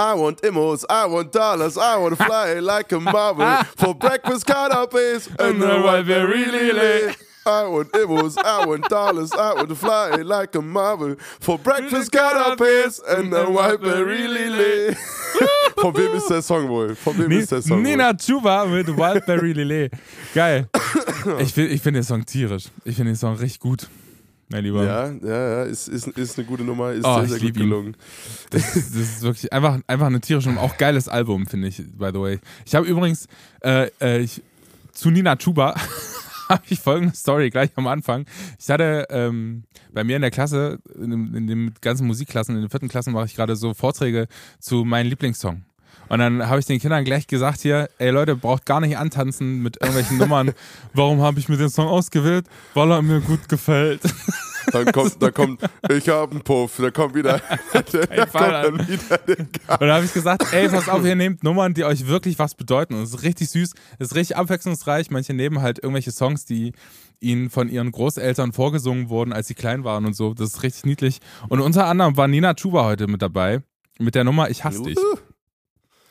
I want immos, I want dollars, I want to fly like a marble. For breakfast, canapes and the white berry lily. I want immos, I want dollars, I want to fly like a marble. For breakfast, canapes and the white berry lily. Von wem ist der Song wohl? Von wem ist der Song Nina Chuba mit Wildberry Lillet. Geil. Ich, ich finde den Song tierisch. Ich finde den Song richtig gut. Mein Lieber. Ja, ja, ja, ist, ist, ist eine gute Nummer, ist Oh, sehr, sehr gut gelungen. Das, das ist wirklich einfach, einfach eine tierische und auch geiles Album, finde ich, by the way. Ich habe übrigens äh, äh, ich, zu Nina Chuba habe ich folgende Story gleich am Anfang. Ich hatte ähm, bei mir in der Klasse, in, in den ganzen Musikklassen, in den vierten Klassen mache ich gerade so Vorträge zu meinem Lieblingssong. Und dann habe ich den Kindern gleich gesagt hier, ey Leute, braucht gar nicht antanzen mit irgendwelchen Nummern. Warum habe ich mir den Song ausgewählt? Weil er mir gut gefällt. Dann kommt, da kommt, ich hab einen Puff, da kommt wieder, kommt Fall, dann wieder der Und da habe ich gesagt, ey, pass auf, ihr nehmt Nummern, die euch wirklich was bedeuten. Und es ist richtig süß, es ist richtig abwechslungsreich. Manche nehmen halt irgendwelche Songs, die ihnen von ihren Großeltern vorgesungen wurden, als sie klein waren und so. Das ist richtig niedlich. Und unter anderem war Nina Chuba heute mit dabei, mit der Nummer Ich hasse dich.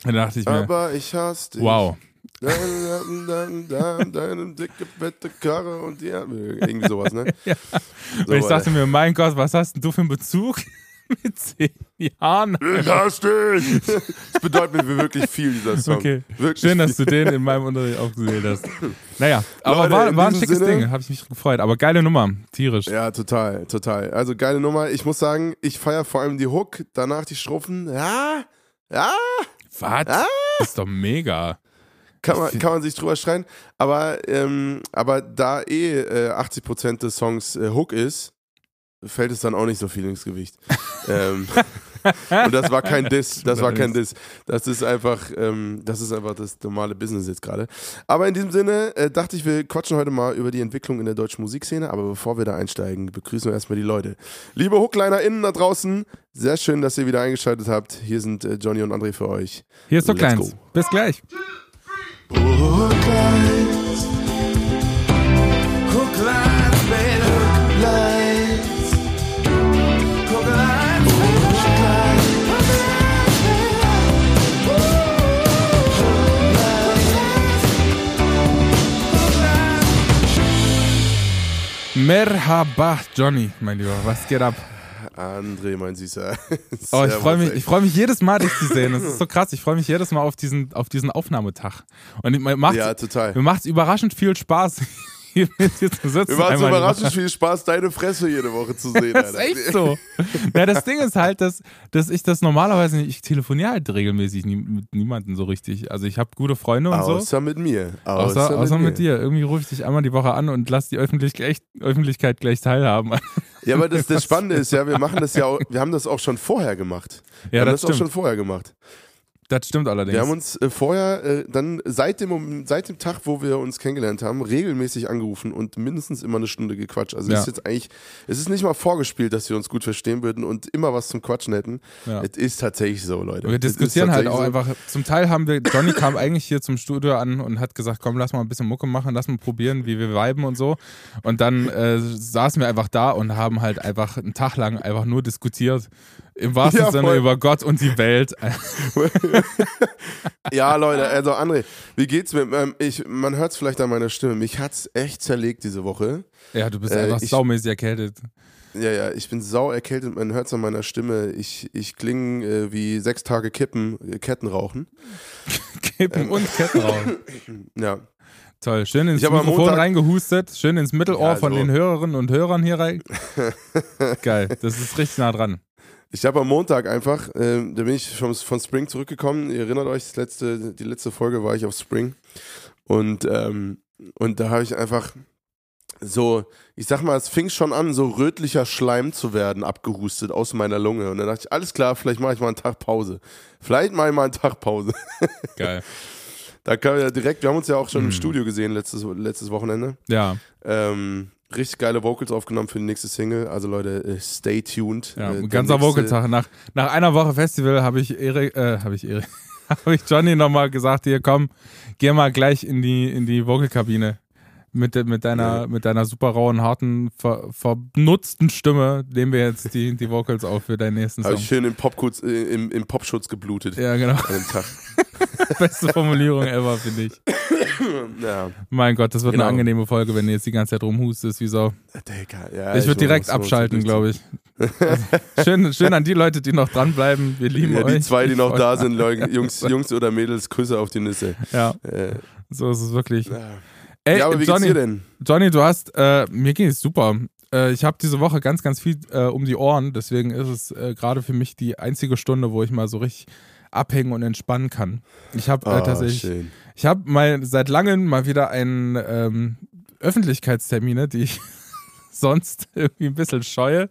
Da dachte ich mir, Aber ich hasse dich. wow. Deine, dicke, fette Karre und die Irgendwie sowas, ne? Ja. So, Und ich dachte mir, mein Gott, was hast denn du für einen Bezug mit zehn Jahren? ich hasse dich! Das bedeutet mir wirklich viel, dieser Song. Okay, Wirklich schön, dass viel. du den in meinem Unterricht aufgesehen hast. Naja, aber Leute, war, war ein schickes Sinne- Ding, habe ich mich gefreut. Aber geile Nummer, tierisch. Ja, total, total. Also geile Nummer. Ich muss sagen, ich feiere vor allem die Hook, danach die Strophen. Ja, ja, Was? Ah. Das ist doch mega. kann man, kann man sich drüber schreien. Aber, ähm, aber da eh äh, 80% des Songs äh, Hook ist, fällt es dann auch nicht so viel ins Gewicht. ähm, und das war kein Diss, das war kein Diss. Das ist einfach, ähm, das ist einfach das normale Business jetzt gerade. Aber in diesem Sinne äh, dachte ich, wir quatschen heute mal über die Entwicklung in der deutschen Musikszene. Aber bevor wir da einsteigen, begrüßen wir erstmal die Leute. Liebe HooklinerInnen da draußen, sehr schön, dass ihr wieder eingeschaltet habt. Hier sind äh, Johnny und André für euch. Hier ist so Let's kleins. go. Bis gleich. Hooklines. Hooklines, Merhaba, Johnny, mein Lieber. Was geht ab? André, mein Süßer. Oh, ich freue mich, ich freue mich jedes Mal, dich zu sehen. Das ist so krass. Ich freue mich jedes Mal auf diesen, auf diesen Aufnahmetag. Und mir macht, Ja, total. mir macht's überraschend viel Spaß, hier mit zu sitzen. Mir macht so überraschend viel Spaß, deine Fresse jede Woche zu sehen. Das ist Alter. echt so. Ja, das Ding ist halt, dass, dass ich das normalerweise nicht, ich telefoniere halt regelmäßig nie, mit niemandem so richtig. Also ich habe gute Freunde und so. Außer mit mir. Außer, Außer, außer mit, dir. Irgendwie rufe ich dich einmal die Woche an und lass die Öffentlich gleich, Öffentlichkeit gleich teilhaben. Ja, aber das, das Spannende ist ja, wir machen das ja auch, wir haben das auch schon vorher gemacht. Wir Ja, haben das das auch schon vorher gemacht. Das stimmt allerdings. Wir haben uns äh, vorher, äh, dann seit dem, seit dem Tag, wo wir uns kennengelernt haben, regelmäßig angerufen und mindestens immer eine Stunde gequatscht. Also Ja. es ist jetzt eigentlich, es ist nicht mal vorgespielt, dass wir uns gut verstehen würden und immer was zum Quatschen hätten. Ja. Es ist tatsächlich so, Leute. wir Es ist diskutieren halt auch tatsächlich einfach. Zum Teil haben wir, Johnny kam eigentlich hier zum Studio an und hat gesagt, komm, lass mal ein bisschen Mucke machen, lass mal probieren, wie wir viben und so. Und dann äh, saßen wir einfach da und haben halt einfach einen Tag lang einfach nur diskutiert. Im wahrsten Ja, Sinne voll. über Gott und die Welt. Ja, Leute, also André, wie geht's mir? Ähm, ich, man hört es vielleicht an meiner Stimme. Mich hat's echt zerlegt diese Woche. Ja, du bist Äh, einfach ich- saumäßig erkältet. Ja, ja, ich bin sau erkältet, man hört es an meiner Stimme. Ich, ich klinge äh, wie sechs Tage Kippen, äh, Ketten rauchen. Kippen und Ketten rauchen. Ja. Toll, schön ins Ich Mikrofon Montag- reingehustet, schön ins Mittelohr Ja, von so. den Hörerinnen und Hörern hier rein. Geil, das ist richtig nah dran. Ich habe am Montag einfach, ähm, da bin ich vom, von Spring zurückgekommen. Ihr erinnert euch, das letzte, die letzte Folge war ich auf Spring. Und, ähm, und da habe ich einfach so, ich sag mal, es fing schon an, so rötlicher Schleim zu werden, abgehustet aus meiner Lunge. Und dann dachte ich, alles klar, vielleicht mache ich mal einen Tag Pause. Vielleicht mache ich mal einen Tag Pause. Geil. Da kam ja direkt, wir haben uns ja auch schon Mhm. im Studio gesehen letztes, letztes Wochenende. Ja, Ähm, richtig geile Vocals aufgenommen für die nächste Single. Also Leute, äh, stay tuned. ja Äh, ganzer Vocaltag. Nach, nach einer Woche Festival habe ich Erik, äh, habe ich Erik, habe ich Johnny nochmal gesagt, hier komm, geh mal gleich in die, in die Vocalkabine. mit, mit, deiner, mit deiner super rauen, harten, ver, vernutzten Stimme nehmen wir jetzt die, die Vocals auf für deinen nächsten Habe Song. ich schön im, Popschutz, äh, im, im Popschutz geblutet Ja, genau. an dem Tag. Beste Formulierung ever, finde ich. Ja, Mein Gott, das wird Genau. eine angenehme Folge, wenn du jetzt die ganze Zeit rumhustest, wie so. Ja. ich würde direkt abschalten, glaube ich. Also, schön, schön an die Leute, die noch dranbleiben. Wir lieben Ja, euch. die zwei, die Ich noch da sind, Leute, Jungs, Jungs oder Mädels, Grüße auf die Nüsse. Ja, Äh, so ist es wirklich. ja. Ey, ja, aber wie Johnny, geht's dir denn? Johnny, du hast, äh, mir ging es super. Äh, ich habe diese Woche ganz, ganz viel äh, um die Ohren, deswegen ist es äh, gerade für mich die einzige Stunde, wo ich mal so richtig abhängen und entspannen kann. Ich habe äh, Ah, tatsächlich, schön. Ich habe mal seit langem mal wieder einen ähm, Öffentlichkeitstermine, die ich sonst irgendwie ein bisschen scheue.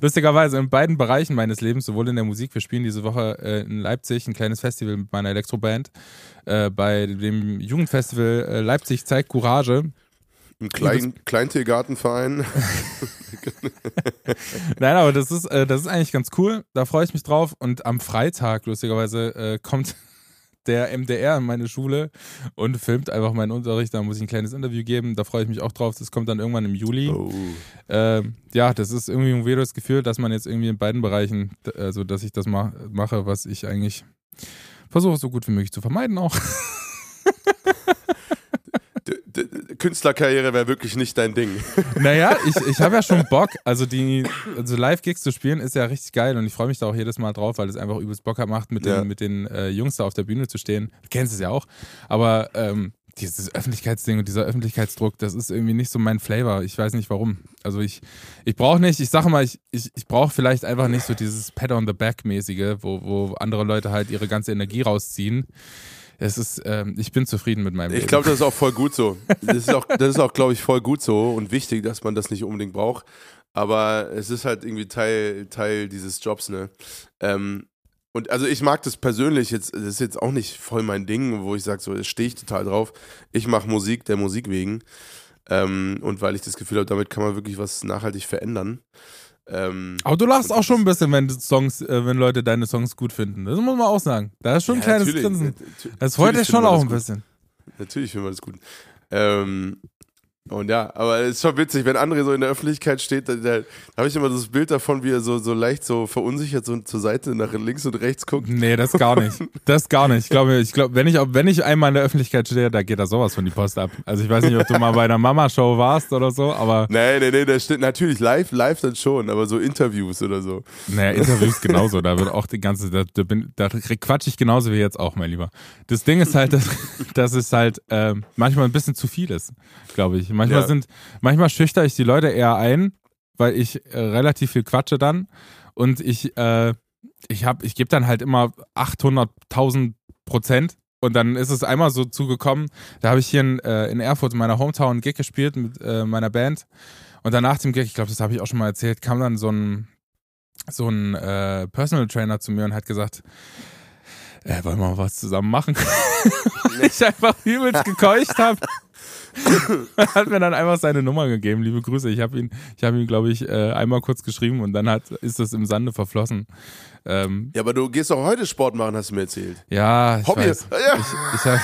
Lustigerweise in beiden Bereichen meines Lebens, sowohl in der Musik, wir spielen diese Woche äh, in Leipzig ein kleines Festival mit meiner Elektroband. Äh, bei dem Jugendfestival äh, Leipzig zeigt Courage. Im Klein, Kleintiergartenverein. Nein, aber das ist, äh, das ist eigentlich ganz cool. Da freue ich mich drauf. Und am Freitag, lustigerweise, äh, kommt der MDR in meine Schule und filmt einfach meinen Unterricht. Da muss ich ein kleines Interview geben. Da freue ich mich auch drauf. Das kommt dann irgendwann im Juli. Oh. Ähm, ja, das ist irgendwie ein weirdes Gefühl, dass man jetzt irgendwie in beiden Bereichen, also dass ich das ma mache, was ich eigentlich versuche, so gut wie möglich zu vermeiden auch. Künstlerkarriere wäre wirklich nicht dein Ding. Naja, ich, ich habe ja schon Bock. Also die, also Live-Gigs zu spielen ist ja richtig geil und ich freue mich da auch jedes Mal drauf, weil es einfach übelst Bock macht, mit den, Ja. mit den äh, Jungs da auf der Bühne zu stehen. Du kennst es ja auch. Aber ähm, dieses Öffentlichkeitsding und dieser Öffentlichkeitsdruck, das ist irgendwie nicht so mein Flavor. Ich weiß nicht warum. Also ich, ich brauche nicht, ich sage mal, ich, ich, ich brauche vielleicht einfach nicht so dieses Pat on the Back-mäßige, wo, wo andere Leute halt ihre ganze Energie rausziehen. Es ist, ähm, ich bin zufrieden mit meinem Ich Leben. glaube, das ist auch voll gut so. Das ist auch, das ist auch glaube ich, voll gut so und wichtig, dass man das nicht unbedingt braucht. Aber es ist halt irgendwie Teil, Teil dieses Jobs, ne? Ähm, und also ich mag das persönlich jetzt, das ist jetzt auch nicht voll mein Ding, wo ich sage, so, da stehe ich total drauf. Ich mache Musik der Musik wegen. Ähm, und weil ich das Gefühl habe, damit kann man wirklich was nachhaltig verändern. Ähm, Aber du lachst auch schon ein bisschen, wenn Songs, äh, wenn Leute deine Songs gut finden. Das muss man auch sagen. Da ist schon ein ja, kleines. Grinsen. Nat- Das freut dich schon auch ein gut. bisschen. Natürlich finden wir das gut. Ähm, und ja, aber es ist schon witzig, wenn André so in der Öffentlichkeit steht, da, da, habe ich immer das Bild davon, wie er so, so leicht so verunsichert so zur Seite nach links und rechts guckt. Nee, das gar nicht. Das gar nicht. Ich glaube, ich glaube, wenn ich, wenn ich einmal in der Öffentlichkeit stehe, da geht da sowas von die Post ab. Also ich weiß nicht, ob du mal bei einer Mama-Show warst oder so, aber Nee, nee, nee, da steht natürlich live, live dann schon, aber so Interviews oder so. naja, Interviews genauso. Da wird auch die ganze, da, da, bin, da quatsch ich genauso wie jetzt auch, mein Lieber. Das Ding ist halt, dass, dass es halt ähm, manchmal ein bisschen zu viel ist, glaube ich. Manchmal Ja. sind, manchmal schüchter ich die Leute eher ein, weil ich äh, relativ viel quatsche dann und ich, äh, ich habe, ich gebe dann halt immer 800.000 Prozent. Und dann ist es einmal so zugekommen, da habe ich hier in, äh, in Erfurt in meiner Hometown einen Gig gespielt mit äh, meiner Band. Und dann nach dem Gig, ich glaube, das habe ich auch schon mal erzählt, kam dann so ein, so ein äh, Personal Trainer zu mir und hat gesagt, äh, wollen wir mal was zusammen machen? Weil ich einfach übelst gekeucht habe. hat mir dann einfach seine Nummer gegeben. Liebe Grüße. Ich habe ihn, ich habe ihn, glaube ich, äh, einmal kurz geschrieben und dann hat, ist das im Sande verflossen. Ähm, Ja, aber du gehst auch heute Sport machen, hast du mir erzählt. ja, ich Hobby. weiß. Ja, Ich, ich hab,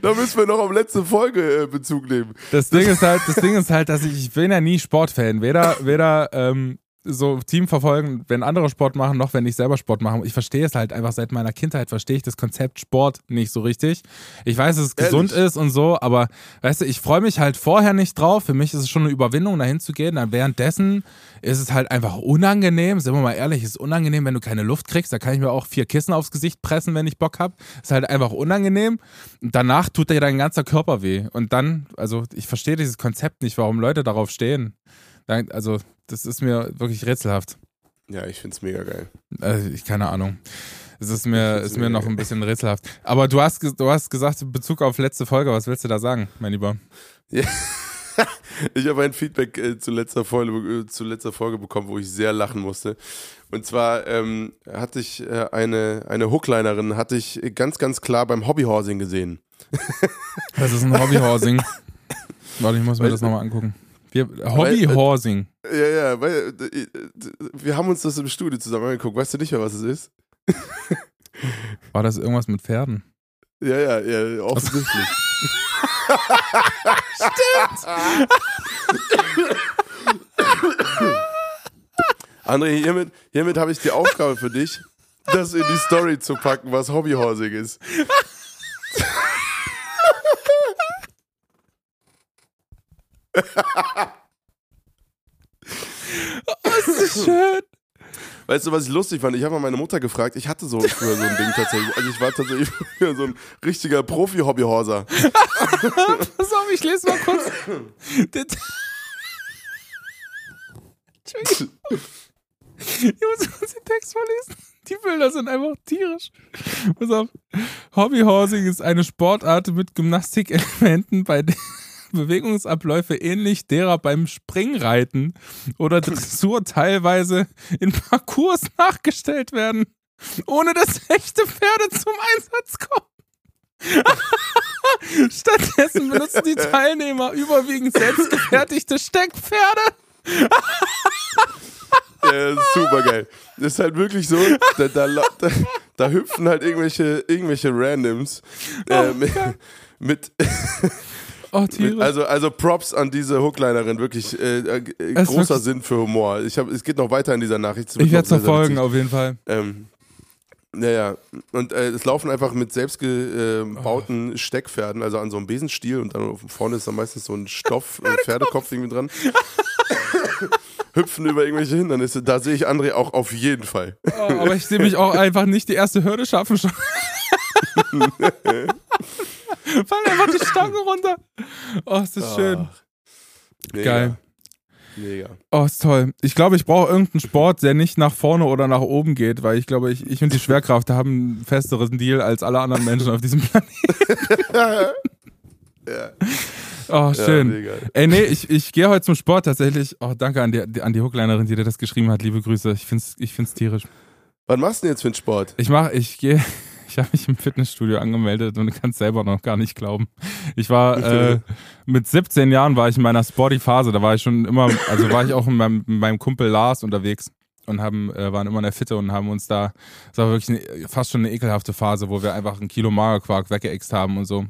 da müssen wir noch auf letzte Folge äh, Bezug nehmen. das Ding ist halt, das Ding ist halt, dass ich, ich bin ja nie Sportfan. Weder, weder ähm, so Team verfolgen, wenn andere Sport machen, noch wenn ich selber Sport mache. Ich verstehe es halt einfach seit meiner Kindheit, verstehe ich das Konzept Sport nicht so richtig. Ich weiß, dass es Ehrlich? gesund ist und so, aber weißt du, ich freue mich halt vorher nicht drauf. Für mich ist es schon eine Überwindung, dahin zu gehen. Dann währenddessen ist es halt einfach unangenehm. Sind wir mal ehrlich, es ist unangenehm, wenn du keine Luft kriegst. Da kann ich mir auch vier Kissen aufs Gesicht pressen, wenn ich Bock habe. Ist halt einfach unangenehm. Und danach tut dir dein ganzer Körper weh. Und dann, also ich verstehe dieses Konzept nicht, warum Leute darauf stehen. Also, das ist mir wirklich rätselhaft. Ja, ich find's mega geil. Also, ich keine Ahnung. Es ist mir, ist mir noch ein bisschen rätselhaft. Aber du hast, du hast gesagt, in Bezug auf letzte Folge, was willst du da sagen, mein Lieber? Ich habe ein Feedback äh, zu, letzter Folge, äh, zu letzter Folge bekommen, wo ich sehr lachen musste. Und zwar ähm, hatte ich äh, eine, eine Hooklinerin, hatte ich ganz, ganz klar beim Hobbyhorsing gesehen. Das ist ein Hobbyhorsing. Warte, ich muss mir das nochmal angucken. Wir, Hobbyhorsing. Ja, ja, weil äh, äh, wir haben uns das im Studio zusammen angeguckt. Weißt du nicht mehr, was es ist? War das irgendwas mit Pferden? Ja, ja, ja, offensichtlich. André, hiermit, hiermit habe ich die Aufgabe für dich, das in die Story zu packen, was Hobbyhorsing ist. Das ist schön. Weißt du, was ich lustig fand? Ich habe mal meine Mutter gefragt, ich hatte so früher so ein Ding tatsächlich. Also ich war tatsächlich früher so ein richtiger Profi-Hobbyhorser. Pass auf, ich lese mal kurz. Entschuldigung. Ich muss kurz den Text vorlesen. Die Bilder sind einfach tierisch. Pass auf. Hobbyhorsing ist eine Sportart mit Gymnastikelementen, bei denen Bewegungsabläufe ähnlich derer beim Springreiten oder Dressur teilweise in Parcours nachgestellt werden, ohne dass echte Pferde zum Einsatz kommen. Stattdessen benutzen die Teilnehmer überwiegend selbstgefertigte Steckpferde. Ja, super geil. Das ist halt wirklich so, da, da, da, da hüpfen halt irgendwelche, irgendwelche Randoms äh, mit, mit, Oh, tierisch. also, also Props an diese Hooklinerin, wirklich äh, äh, Es großer wirklich- Sinn für Humor. Ich hab, es geht noch weiter in dieser Nachricht. Es ich werde noch sehr verfolgen, witzig. auf jeden Fall. Ähm, naja, und äh, es laufen einfach mit selbstgebauten Steckpferden, also an so einem Besenstiel und dann vorne ist dann meistens so ein Stoff, Pferdekopf irgendwie dran. Hüpfen über irgendwelche Hindernisse. Da sehe ich André auch auf jeden Fall. Oh, aber ich sehe mich auch einfach nicht die erste Hürde schaffen schon. Fallen einfach die Stange runter. Oh, ist das schön. Ach, mega, Geil. Mega. Oh, ist toll. Ich glaube, ich brauche irgendeinen Sport, der nicht nach vorne oder nach oben geht, weil ich glaube, ich, ich und die Schwerkraft haben einen festeren Deal als alle anderen Menschen auf diesem Planeten. Ja, Oh, ja, schön. mega. Ey, nee, ich, ich gehe heute zum Sport tatsächlich. Oh, danke an die, an die Hooklinerin, die dir das geschrieben hat. Liebe Grüße. Ich find's, ich find's tierisch. Was machst du denn jetzt für einen Sport? Ich mach, ich gehe, ich habe mich im Fitnessstudio angemeldet und du kannst selber noch gar nicht glauben. Ich war äh, mit 17 Jahren war ich in meiner Sporty-Phase. Da war ich schon immer, also war ich auch mit meinem, mit meinem Kumpel Lars unterwegs und haben, äh, waren immer in der Fitte und haben uns da, das war wirklich eine, fast schon eine ekelhafte Phase, wo wir einfach ein Kilo Magerquark weggeext haben und so.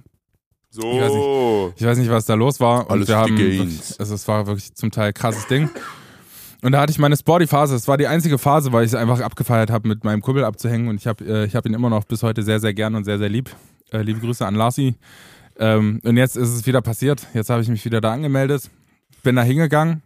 So. Ich weiß nicht, was da los war. Und Alles wir haben also es war wirklich zum Teil krasses Ding. Und da hatte ich meine Sporty-Phase. Es war die einzige Phase, weil ich es einfach abgefeiert habe, mit meinem Kumpel abzuhängen. Und ich habe äh, ich hab ihn immer noch bis heute sehr, sehr gern und sehr, sehr lieb. Äh, liebe Grüße an Larsi. Ähm, und jetzt ist es wieder passiert. Jetzt habe ich mich wieder da angemeldet. Bin da hingegangen.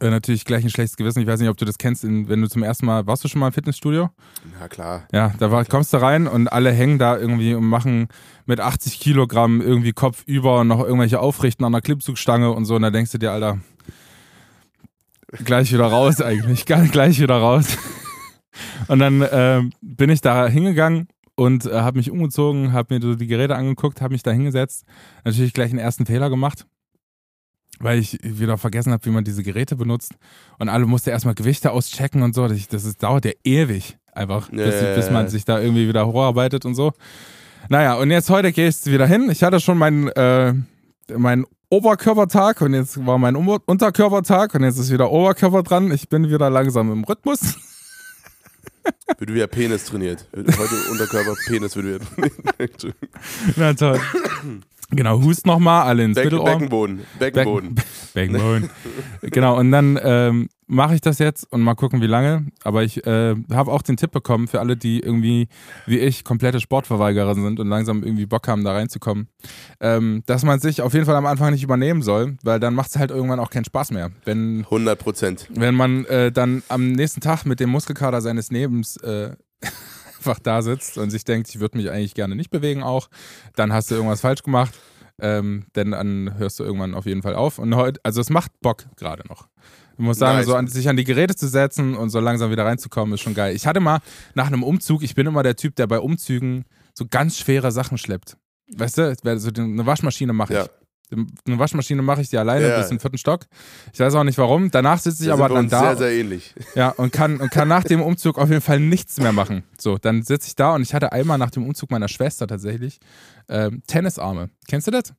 Äh, natürlich gleich ein schlechtes Gewissen. Ich weiß nicht, ob du das kennst, in, wenn du zum ersten Mal, warst du schon mal im Fitnessstudio? Na klar. Ja, da war, kommst du rein und alle hängen da irgendwie und machen mit 80 Kilogramm irgendwie Kopf über und noch irgendwelche Aufrichten an der Klimmzugstange und so. Und da denkst du dir, Alter, gleich wieder raus eigentlich, gleich wieder raus. Und dann äh, bin ich da hingegangen und äh, habe mich umgezogen, habe mir so die Geräte angeguckt, habe mich da hingesetzt. Natürlich gleich einen ersten Fehler gemacht, weil ich wieder vergessen habe, wie man diese Geräte benutzt. Und alle mussten erstmal Gewichte auschecken und so. Das, das ist, dauert ja ewig einfach, Ja, bis, bis man sich da irgendwie wieder hocharbeitet und so. Naja, und jetzt heute gehe ich wieder hin. Ich hatte schon meinen äh, mein Oberkörpertag und jetzt war mein Unterkörpertag und jetzt ist wieder Oberkörper dran. Ich bin wieder langsam im Rhythmus. Wird wieder Penis trainiert. Heute Unterkörper, Penis wird wieder trainiert. Na toll. genau, hust nochmal, alle ins Becken, Mittelohr. Beckenboden. Beckenboden. Beckenboden. genau, und dann ähm, mache ich das jetzt und mal gucken, wie lange. Aber ich äh, habe auch den Tipp bekommen für alle, die irgendwie, wie ich, komplette Sportverweigerer sind und langsam irgendwie Bock haben, da reinzukommen, ähm, dass man sich auf jeden Fall am Anfang nicht übernehmen soll, weil dann macht es halt irgendwann auch keinen Spaß mehr. Wenn 100 Prozent. wenn man äh, dann am nächsten Tag mit dem Muskelkater seines Lebens äh, einfach da sitzt und sich denkt, ich würde mich eigentlich gerne nicht bewegen auch, dann hast du irgendwas falsch gemacht. Ähm, denn dann hörst du irgendwann auf jeden Fall auf. Und heute, also es macht Bock gerade noch. Ich muss sagen, Nice. so an, sich an die Geräte zu setzen und so langsam wieder reinzukommen, ist schon geil. Ich hatte mal nach einem Umzug, ich bin immer der Typ, der bei Umzügen so ganz schwere Sachen schleppt. Weißt du, so eine Waschmaschine mache ich. Ja. Eine Waschmaschine mache ich die alleine Ja. bis den vierten Stock. Ich weiß auch nicht warum. Danach sitze ich Da aber dann da. sehr, sehr ähnlich. Ja, und kann, und kann nach dem Umzug auf jeden Fall nichts mehr machen. So, dann sitze ich da und ich hatte einmal nach dem Umzug meiner Schwester tatsächlich ähm, Tennisarme. Kennst du das?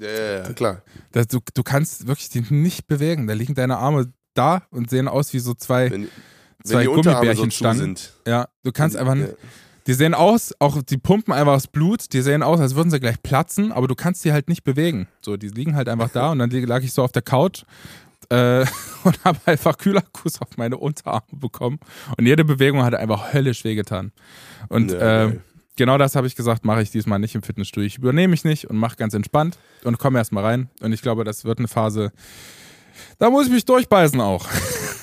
Ja, ja, ja, klar. das du, du kannst wirklich die nicht bewegen. Da liegen deine Arme da und sehen aus wie so zwei, Wenn, wenn zwei die so zu Gummibärchenstangen. sind. Ja, du kannst einfach ja. nicht. Die sehen aus, auch die pumpen einfach das Blut, die sehen aus, als würden sie gleich platzen, aber du kannst sie halt nicht bewegen. So, die liegen halt einfach da und dann lag ich so auf der Couch äh, und habe einfach Kühlerkuss auf meine Unterarme bekommen und jede Bewegung hat einfach höllisch wehgetan. Und Ja, äh, geil. Genau das habe ich gesagt, mache ich diesmal nicht im Fitnessstudio. Ich übernehme mich nicht und mache ganz entspannt und komme erstmal rein. Und ich glaube, das wird eine Phase, da muss ich mich durchbeißen auch.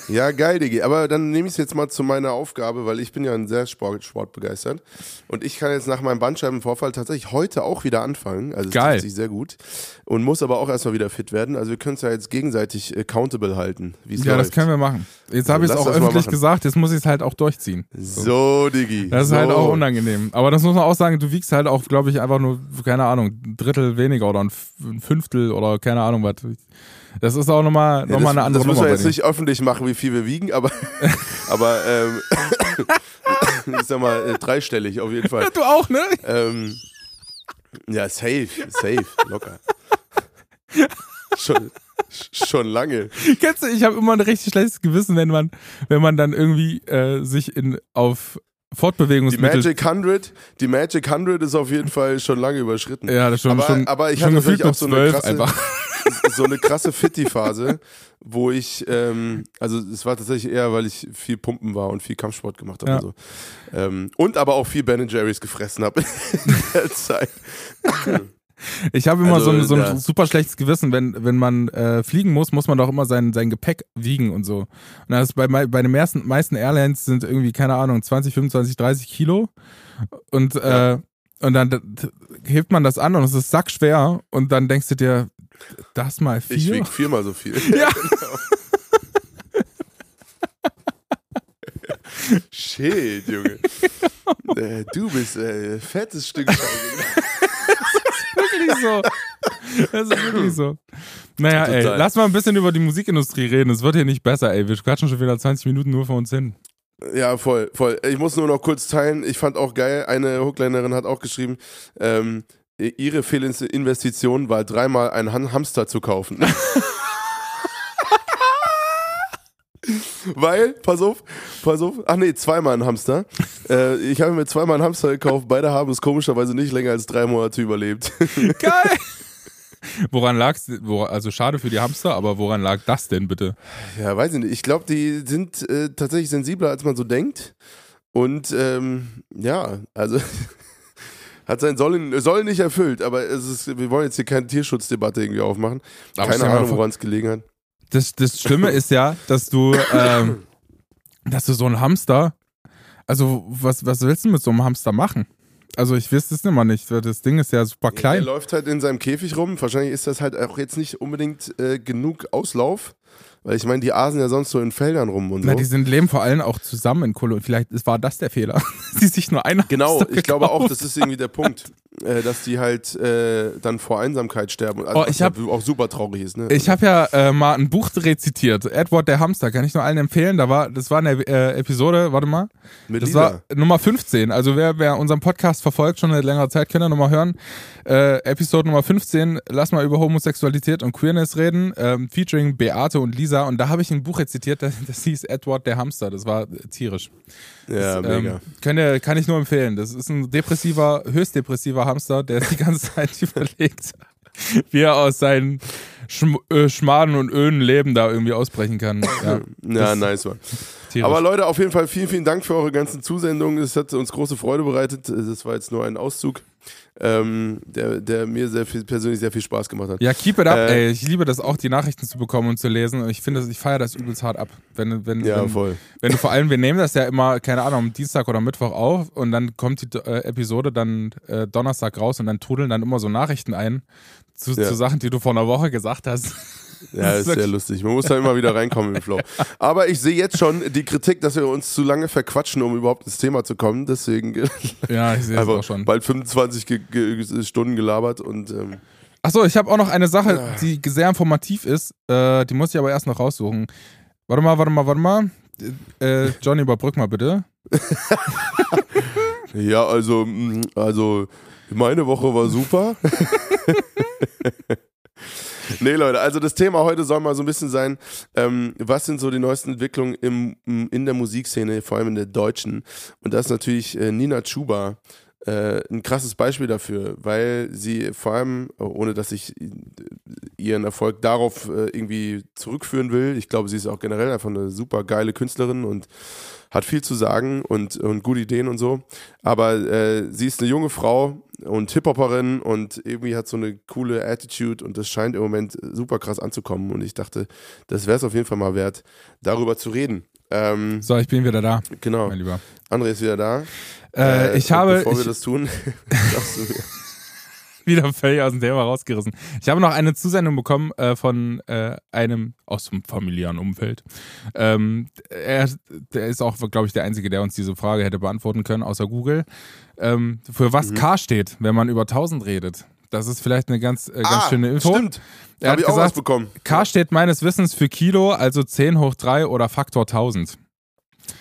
Ja, geil, Digi. Aber dann nehme ich es jetzt mal zu meiner Aufgabe, weil ich bin ja ein sehr Sport, sportbegeistert. Und ich kann jetzt nach meinem Bandscheibenvorfall tatsächlich heute auch wieder anfangen. Also es Geil. trifft sich sehr gut. Und muss aber auch erstmal wieder fit werden. Also wir können es ja jetzt gegenseitig accountable halten, wie es Ja, läuft. das können wir machen. Jetzt habe ich es auch das öffentlich gesagt, jetzt muss ich es halt auch durchziehen. So, Digi. Das ist so. halt auch unangenehm. Aber das muss man auch sagen, du wiegst halt auch, glaube ich, einfach nur, keine Ahnung, ein Drittel weniger oder ein Fünftel oder keine Ahnung was. Das ist auch nochmal Ja, noch mal eine andere das müssen Nummer. wir jetzt nicht öffentlich machen, wie viel wir wiegen, aber, aber ähm, ich sag mal, äh, dreistellig auf jeden Fall. Ja, du auch, ne? Ähm, ja, safe, safe, locker. schon, schon lange. Kennst du, ich habe immer ein richtig schlechtes Gewissen, wenn man, wenn man dann irgendwie äh, sich in auf Die Fortbewegungsmittel. Magic 100, die Magic 100 ist auf jeden Fall schon lange überschritten. ja, das schon, aber, schon, aber ich schon hatte gefühlt auch so eine krasse, einfach. So eine krasse Fitti-Phase, wo ich, ähm, also es war tatsächlich eher, weil ich viel Pumpen war und viel Kampfsport gemacht habe Ja. und so. Ähm, und aber auch viel Ben Jerry's gefressen habe in der Zeit. Ich habe immer Also, so, ein, so ein ja. super schlechtes Gewissen, wenn, wenn man äh, fliegen muss, muss man doch immer sein, sein Gepäck wiegen und so. Und das ist bei, bei den meisten, meisten Airlines sind irgendwie, keine Ahnung, 20, 25, 30 Kilo. Und, Ja. äh, und dann hebt man das an und es ist sackschwer und dann denkst du dir, das mal Ich vier? wieg viermal so viel. Ja. Shit, Junge. äh, du bist äh, fettes Stück Scheiße. wirklich so. Das ist wirklich so. Naja, ey, Total. lass mal ein bisschen über die Musikindustrie reden. Es wird hier nicht besser, ey. Wir quatschen schon wieder 20 Minuten nur vor uns hin. Ja, voll, voll. Ich muss nur noch kurz teilen. Ich fand auch geil, eine Hooklinerin hat auch geschrieben, ähm, ihre Fehlinvestition war dreimal einen Hamster zu kaufen. Weil, pass auf, pass auf, ach nee, zweimal ein Hamster. Äh, ich habe mir zweimal einen Hamster gekauft, beide haben es komischerweise nicht länger als drei Monate überlebt. Geil! Woran lag's? Also schade für die Hamster, aber woran lag das denn bitte? Ja, weiß ich nicht. Ich glaube, die sind äh, tatsächlich sensibler, als man so denkt. Und ähm, ja, also hat sein Soll, Soll nicht erfüllt, aber es ist, wir wollen jetzt hier keine Tierschutzdebatte irgendwie aufmachen. Aber keine Ahnung, woran es gelegen hat. Das, das Schlimme ist ja, dass du, ähm, dass du so ein Hamster, also was, was willst du mit so einem Hamster machen? Also ich weiß es immer nicht. Das Ding ist ja super Er klein. läuft halt in seinem Käfig rum. Wahrscheinlich ist das halt auch jetzt nicht unbedingt äh, genug Auslauf. Weil ich meine, die asen ja sonst so in Feldern rum und so. Na, die sind leben vor allem auch zusammen in Kolonien. Vielleicht war das der Fehler. Die sich nur einer Genau, ich glaube auch, das ist irgendwie der Punkt, äh, dass die halt äh, dann vor Einsamkeit sterben. Also, Oh, ich hab- auch super traurig ist, ne? Ich habe ja äh, mal ein Buch rezitiert, Edward der Hamster, kann ich nur allen empfehlen. Da war, das war eine äh, Episode, warte mal, Mit das Lisa. war Nummer 15. Also wer, wer unseren Podcast verfolgt, schon eine längere Zeit, kann er nochmal hören. Äh, Episode Nummer 15, lass mal über Homosexualität und Queerness reden, ähm, featuring Beate und Lisa. Und da habe ich ein Buch rezitiert, das, das hieß Edward der Hamster. Das war äh, tierisch. ja, Das, mega. Ähm, kann, ihr, kann ich nur empfehlen. Das ist ein depressiver, höchst depressiver Hamster, der die ganze Zeit überlegt, wie er aus seinen Schm äh, Schmaden und öden Leben da irgendwie ausbrechen kann. Ja, Ja, nice one. tierisch. Aber Leute, auf jeden Fall vielen, vielen Dank für eure ganzen Zusendungen. Es hat uns große Freude bereitet. Das war jetzt nur ein Auszug, ähm, der, der mir sehr viel, persönlich sehr viel Spaß gemacht hat. ja, keep it up, Äh, ey. Ich liebe das auch, die Nachrichten zu bekommen und zu lesen. Und ich finde, ich feiere das übelst hart ab. Wenn, wenn, Ja, wenn, voll. wenn du vor allem, wir nehmen das ja immer, keine Ahnung, am Dienstag oder Mittwoch auf und dann kommt die äh, Episode dann äh, Donnerstag raus und dann trudeln dann immer so Nachrichten ein zu, Ja. zu Sachen, die du vor einer Woche gesagt hast. Ja, ist sehr lustig. Man muss da immer wieder reinkommen im Flow. Aber ich sehe jetzt schon die Kritik, dass wir uns zu lange verquatschen, um überhaupt ins Thema zu kommen. Deswegen Ja, ich sehe es einfach auch schon. bald 25 ge ge Stunden gelabert und ähm, Achso, ich habe auch noch eine Sache, die sehr informativ ist. Äh, die muss ich aber erst noch raussuchen. Warte mal, warte mal, warte mal. Äh, Johnny, überbrück mal bitte. ja, also, mh, also meine Woche war super. Nee, Leute, also das Thema heute soll mal so ein bisschen sein, ähm, was sind so die neuesten Entwicklungen im, in der Musikszene, vor allem in der deutschen. Und das ist natürlich äh, Nina Chuba äh, ein krasses Beispiel dafür, weil sie vor allem, ohne dass ich ihren Erfolg darauf äh, irgendwie zurückführen will, ich glaube, sie ist auch generell einfach eine super geile Künstlerin und hat viel zu sagen und, und gute Ideen und so. Aber äh, sie ist eine junge Frau und Hip-Hopperin und irgendwie hat so eine coole Attitude und das scheint im Moment super krass anzukommen. Und ich dachte, das wäre es auf jeden Fall mal wert, darüber zu reden. Ähm, so, ich bin wieder da. Genau. Mein Lieber. André ist wieder da. Äh, Äh, ich habe. Bevor ich, wir das tun, sagst du mir. Wieder völlig aus dem Thema rausgerissen. Ich habe noch eine Zusendung bekommen äh, von äh, einem aus dem familiären Umfeld. Ähm, er, der ist auch, glaube ich, der Einzige, der uns diese Frage hätte beantworten können, außer Google. Ähm, für was Mhm. K steht, wenn man über 1000 redet. Das ist vielleicht eine ganz, äh, ganz ah, schöne Info. Stimmt. Er hat ich auch was gesagt, bekommen. K steht meines Wissens für Kilo, also 10 hoch 3 oder Faktor 1000.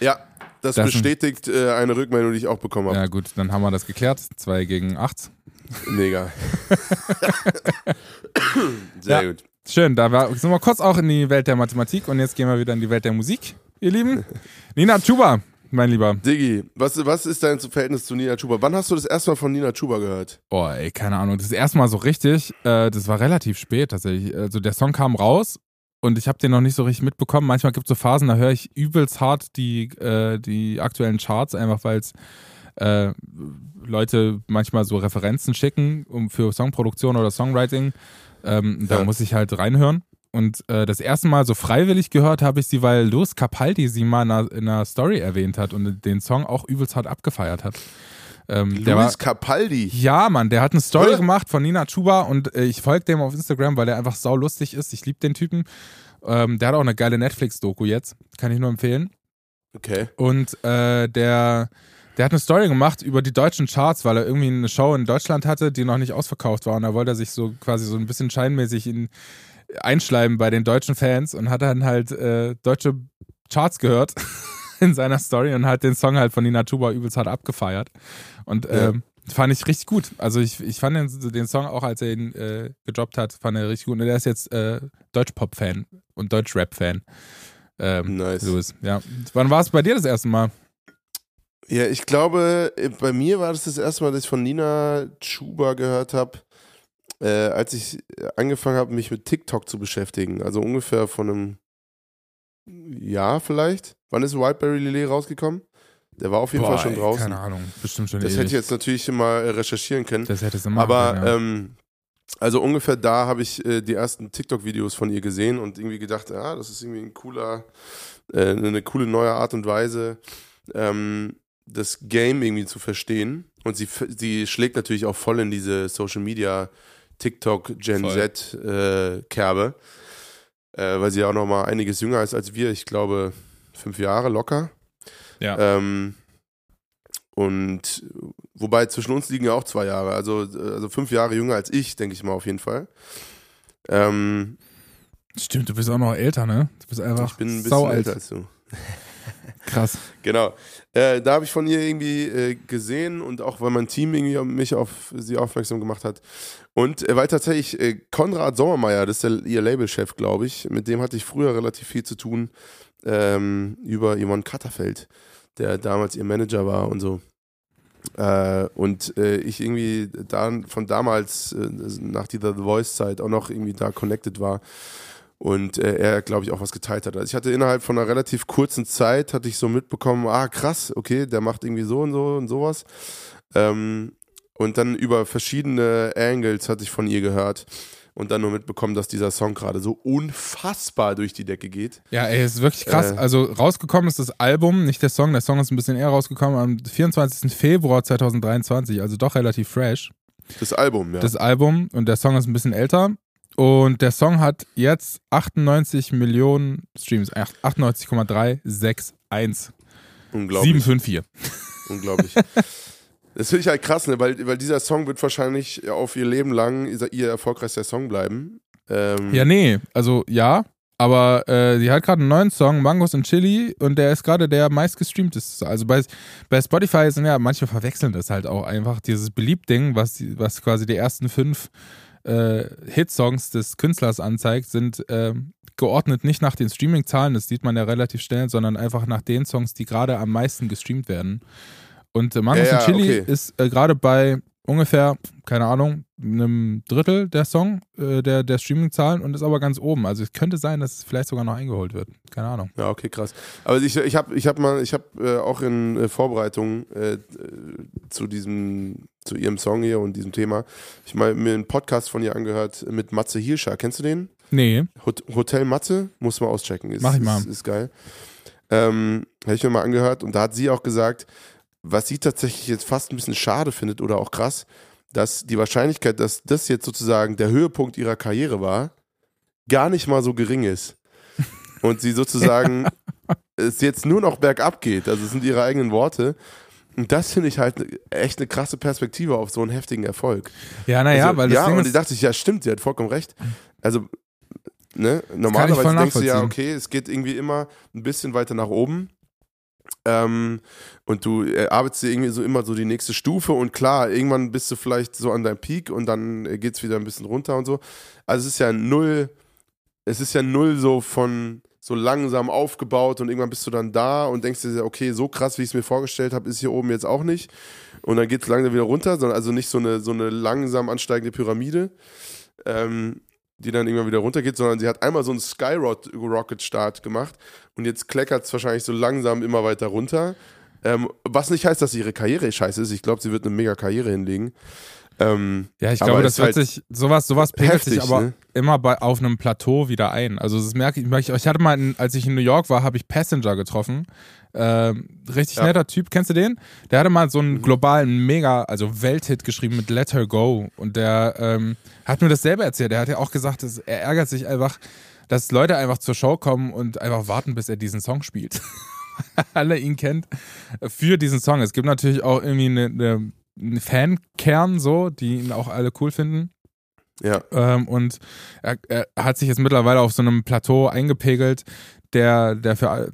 Ja, das, Das- bestätigt äh, eine Rückmeldung, die ich auch bekommen habe. Ja gut, dann haben wir das geklärt. 2 gegen 8. Mega. Sehr Ja. gut. Schön, da war, sind wir kurz auch in die Welt der Mathematik und jetzt gehen wir wieder in die Welt der Musik, ihr Lieben. Nina Chuba, mein Lieber. Diggi, was, was ist dein Verhältnis zu Nina Chuba? Wann hast du das erste Mal von Nina Chuba gehört? Oh, ey, keine Ahnung. Das erste Mal so richtig, äh, das war relativ spät tatsächlich. Also der Song kam raus und ich habe den noch nicht so richtig mitbekommen. Manchmal gibt es so Phasen, da höre ich übelst hart die, äh, die aktuellen Charts, einfach weil es äh, Leute manchmal so Referenzen schicken um für Songproduktion oder Songwriting. Ähm, Da Ja. muss ich halt reinhören. Und äh, das erste Mal so freiwillig gehört habe ich sie, weil Louis Capaldi sie mal in einer, in einer Story erwähnt hat und den Song auch übelst hart abgefeiert hat. Ähm, der war, Luis Capaldi. ja, Mann, der hat eine Story Hä? gemacht von Nina Chuba und äh, ich folge dem auf Instagram, weil der einfach sau lustig ist. Ich liebe den Typen. Ähm, der hat auch eine geile Netflix-Doku jetzt. Kann ich nur empfehlen. Okay. Und äh, der, der hat eine Story gemacht über die deutschen Charts, weil er irgendwie eine Show in Deutschland hatte, die noch nicht ausverkauft war. Und da wollte er sich so quasi so ein bisschen scheinmäßig in, einschleimen bei den deutschen Fans und hat dann halt äh, deutsche Charts gehört in seiner Story und hat den Song halt von Nina Chuba übelst hart abgefeiert. Und Ja. ähm, fand ich richtig gut. Also ich, ich fand den, den Song auch, als er ihn äh, gedroppt hat, fand er richtig gut. Und er ist jetzt äh, Deutsch-Pop-Fan und Deutsch-Rap-Fan. Ähm, Nice. Louis, ja. Wann war es bei dir das erste Mal? Ja, ich glaube, äh, bei mir war das das erste Mal, dass ich von Nina Chuba gehört habe, äh, als ich angefangen habe, mich mit TikTok zu beschäftigen. Also ungefähr von einem Jahr vielleicht. Wann ist Whiteberry Lillet rausgekommen? Der war auf jeden Fall schon ey, draußen. Keine Ahnung, bestimmt schon Das ewig. hätte ich jetzt natürlich mal äh, recherchieren können. Das hättest du machen Aber können, ja. ähm, also ungefähr da habe ich äh, die ersten TikTok-Videos von ihr gesehen und irgendwie gedacht, ja, das ist irgendwie ein cooler, äh, eine coole neue Art und Weise, ähm, das Game irgendwie zu verstehen. Und sie, sie schlägt natürlich auch voll in diese Social Media TikTok Gen Voll. Z äh, Kerbe, äh, weil sie ja auch noch mal einiges jünger ist als wir. Ich glaube fünf Jahre locker. Ja. Ähm, und wobei zwischen uns liegen ja auch zwei Jahre, also, also fünf Jahre jünger als ich, denke ich mal auf jeden Fall. Ähm, Stimmt, du bist auch noch älter, ne? Du bist einfach ich bin ein bisschen sau älter als du. Krass. Genau. Äh, da habe ich von ihr irgendwie äh, gesehen und auch weil mein Team irgendwie mich auf sie aufmerksam gemacht hat. Und äh, weil tatsächlich Konrad Sommermeier, das ist der, ihr Labelchef, glaube ich, mit dem hatte ich früher relativ viel zu tun ähm, über Yvonne Katterfeld, der damals ihr Manager war und so. Äh, und äh, ich irgendwie da, von damals, äh, nach dieser The Voice-Zeit, auch noch irgendwie da connected war und äh, er, glaube ich, auch was geteilt hat. Also ich hatte innerhalb von einer relativ kurzen Zeit, hatte ich so mitbekommen, ah krass, okay, der macht irgendwie so und so und sowas. Ähm, und dann über verschiedene Angles hatte ich von ihr gehört und dann nur mitbekommen, dass dieser Song gerade so unfassbar durch die Decke geht. Ja, ey, es ist wirklich krass. Äh. also rausgekommen ist das Album, nicht der Song. Der Song ist ein bisschen eher rausgekommen am 24. Februar 2023, also doch relativ fresh. Das Album, ja. Das Album und der Song ist ein bisschen älter. Und der Song hat jetzt 98 Millionen Streams, 98,361. unglaublich. 754. Unglaublich. Das finde ich halt krass, ne? weil, weil dieser Song wird wahrscheinlich auf ihr Leben lang ihr erfolgreichster Song bleiben. Ähm, Ja, nee, also ja, aber äh, die hat gerade einen neuen Song, Mangos und Chili, und der ist gerade der meistgestreamteste. Also bei, bei Spotify sind ja, manche verwechseln das halt auch einfach, dieses Beliebt-Ding, was, was quasi die ersten fünf äh, Hitsongs des Künstlers anzeigt, sind äh, geordnet nicht nach den Streaming-Zahlen, das sieht man ja relativ schnell, sondern einfach nach den Songs, die gerade am meisten gestreamt werden. Und äh, Mangos Ja, ja, und Chili okay. ist äh, gerade bei ungefähr, keine Ahnung, einem Drittel der Song, äh, der, der Streaming-Zahlen und ist aber ganz oben. Also es könnte sein, dass es vielleicht sogar noch eingeholt wird. Keine Ahnung. Ja, okay, krass. Aber ich, ich habe ich hab mal, ich habe äh, auch in äh, Vorbereitung äh, äh, zu diesem, zu ihrem Song hier und diesem Thema, ich mal mir einen Podcast von ihr angehört mit Matze Hirscher. Kennst du den? Nee, Hot Hotel Matze? Muss man auschecken. Ist, Mach ich mal. Ist, ist geil. Ähm, Habe ich mir mal angehört und da hat sie auch gesagt, was sie tatsächlich jetzt fast ein bisschen schade findet oder auch krass, dass die Wahrscheinlichkeit, dass das jetzt sozusagen der Höhepunkt ihrer Karriere war, gar nicht mal so gering ist. Und sie sozusagen es jetzt nur noch bergab geht. Also es sind ihre eigenen Worte. Und das finde ich halt echt eine krasse Perspektive auf so einen heftigen Erfolg. ja, naja, also, weil das ja, Ding und ich dachte ja, stimmt, sie hat vollkommen recht. Also, ne, normalerweise denkst du ja, okay, es geht irgendwie immer ein bisschen weiter nach oben. Ähm, und du erarbeitest dir irgendwie so immer so die nächste Stufe und klar, irgendwann bist du vielleicht so an deinem Peak und dann geht es wieder ein bisschen runter und so. Also es ist ja null, es ist ja null so von so langsam aufgebaut und irgendwann bist du dann da und denkst dir, okay, so krass, wie ich es mir vorgestellt habe, ist hier oben jetzt auch nicht. Und dann geht es langsam wieder runter, sondern also nicht so eine, so eine langsam ansteigende Pyramide, ähm, die dann irgendwann wieder runtergeht, sondern sie hat einmal so einen Skyrocket-Start gemacht und jetzt kleckert es wahrscheinlich so langsam immer weiter runter. Ähm, was nicht heißt, dass ihre Karriere scheiße ist. Ich glaube, sie wird eine mega Karriere hinlegen. Ähm, Ja, ich glaube, das wird halt sich, sowas, sowas pegelt sich heftig, aber ne? immer bei, auf einem Plateau wieder ein. Also das merke ich, ich, ich hatte mal, in, als ich in New York war, habe ich Passenger getroffen. Ähm, richtig Ja. netter Typ, kennst du den? Der hatte mal so einen Mhm. globalen Mega, also Welthit geschrieben mit Let Her Go. Und der ähm, hat mir das selber erzählt. Der hat ja auch gesagt, dass er ärgert sich einfach, dass Leute einfach zur Show kommen und einfach warten, bis er diesen Song spielt. Alle ihn kennt für diesen Song. Es gibt natürlich auch irgendwie eine, eine, einen Fankern so, die ihn auch alle cool finden. ja, Ähm, und er, er hat sich jetzt mittlerweile auf so einem Plateau eingepegelt, der, der für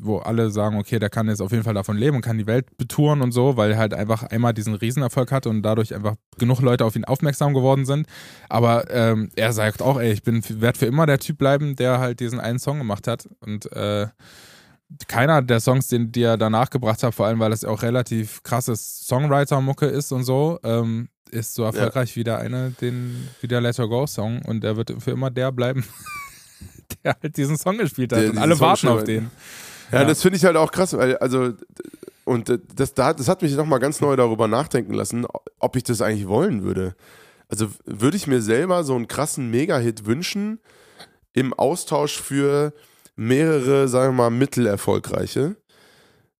wo alle sagen, okay, der kann jetzt auf jeden Fall davon leben und kann die Welt betouren und so, weil er halt einfach einmal diesen Riesenerfolg hatte und dadurch einfach genug Leute auf ihn aufmerksam geworden sind. Aber ähm, er sagt auch, ey, ich bin werde für immer der Typ bleiben, der halt diesen einen Song gemacht hat. Und äh, keiner der Songs, den, die er danach gebracht hat, vor allem weil es auch relativ krasses Songwriter-Mucke ist und so, ähm, ist so erfolgreich wie der eine, den, wie der Let Her Go Song und er wird für immer der bleiben, der halt diesen Song gespielt hat Der und alle Song warten auf den. Ja, Ja. das finde ich halt auch krass, weil, also, und das, da- das hat mich nochmal ganz neu darüber nachdenken lassen, ob ich das eigentlich wollen würde. Also, würde ich mir selber so einen krassen Mega-Hit wünschen, im Austausch für mehrere, sagen wir mal, mittelerfolgreiche?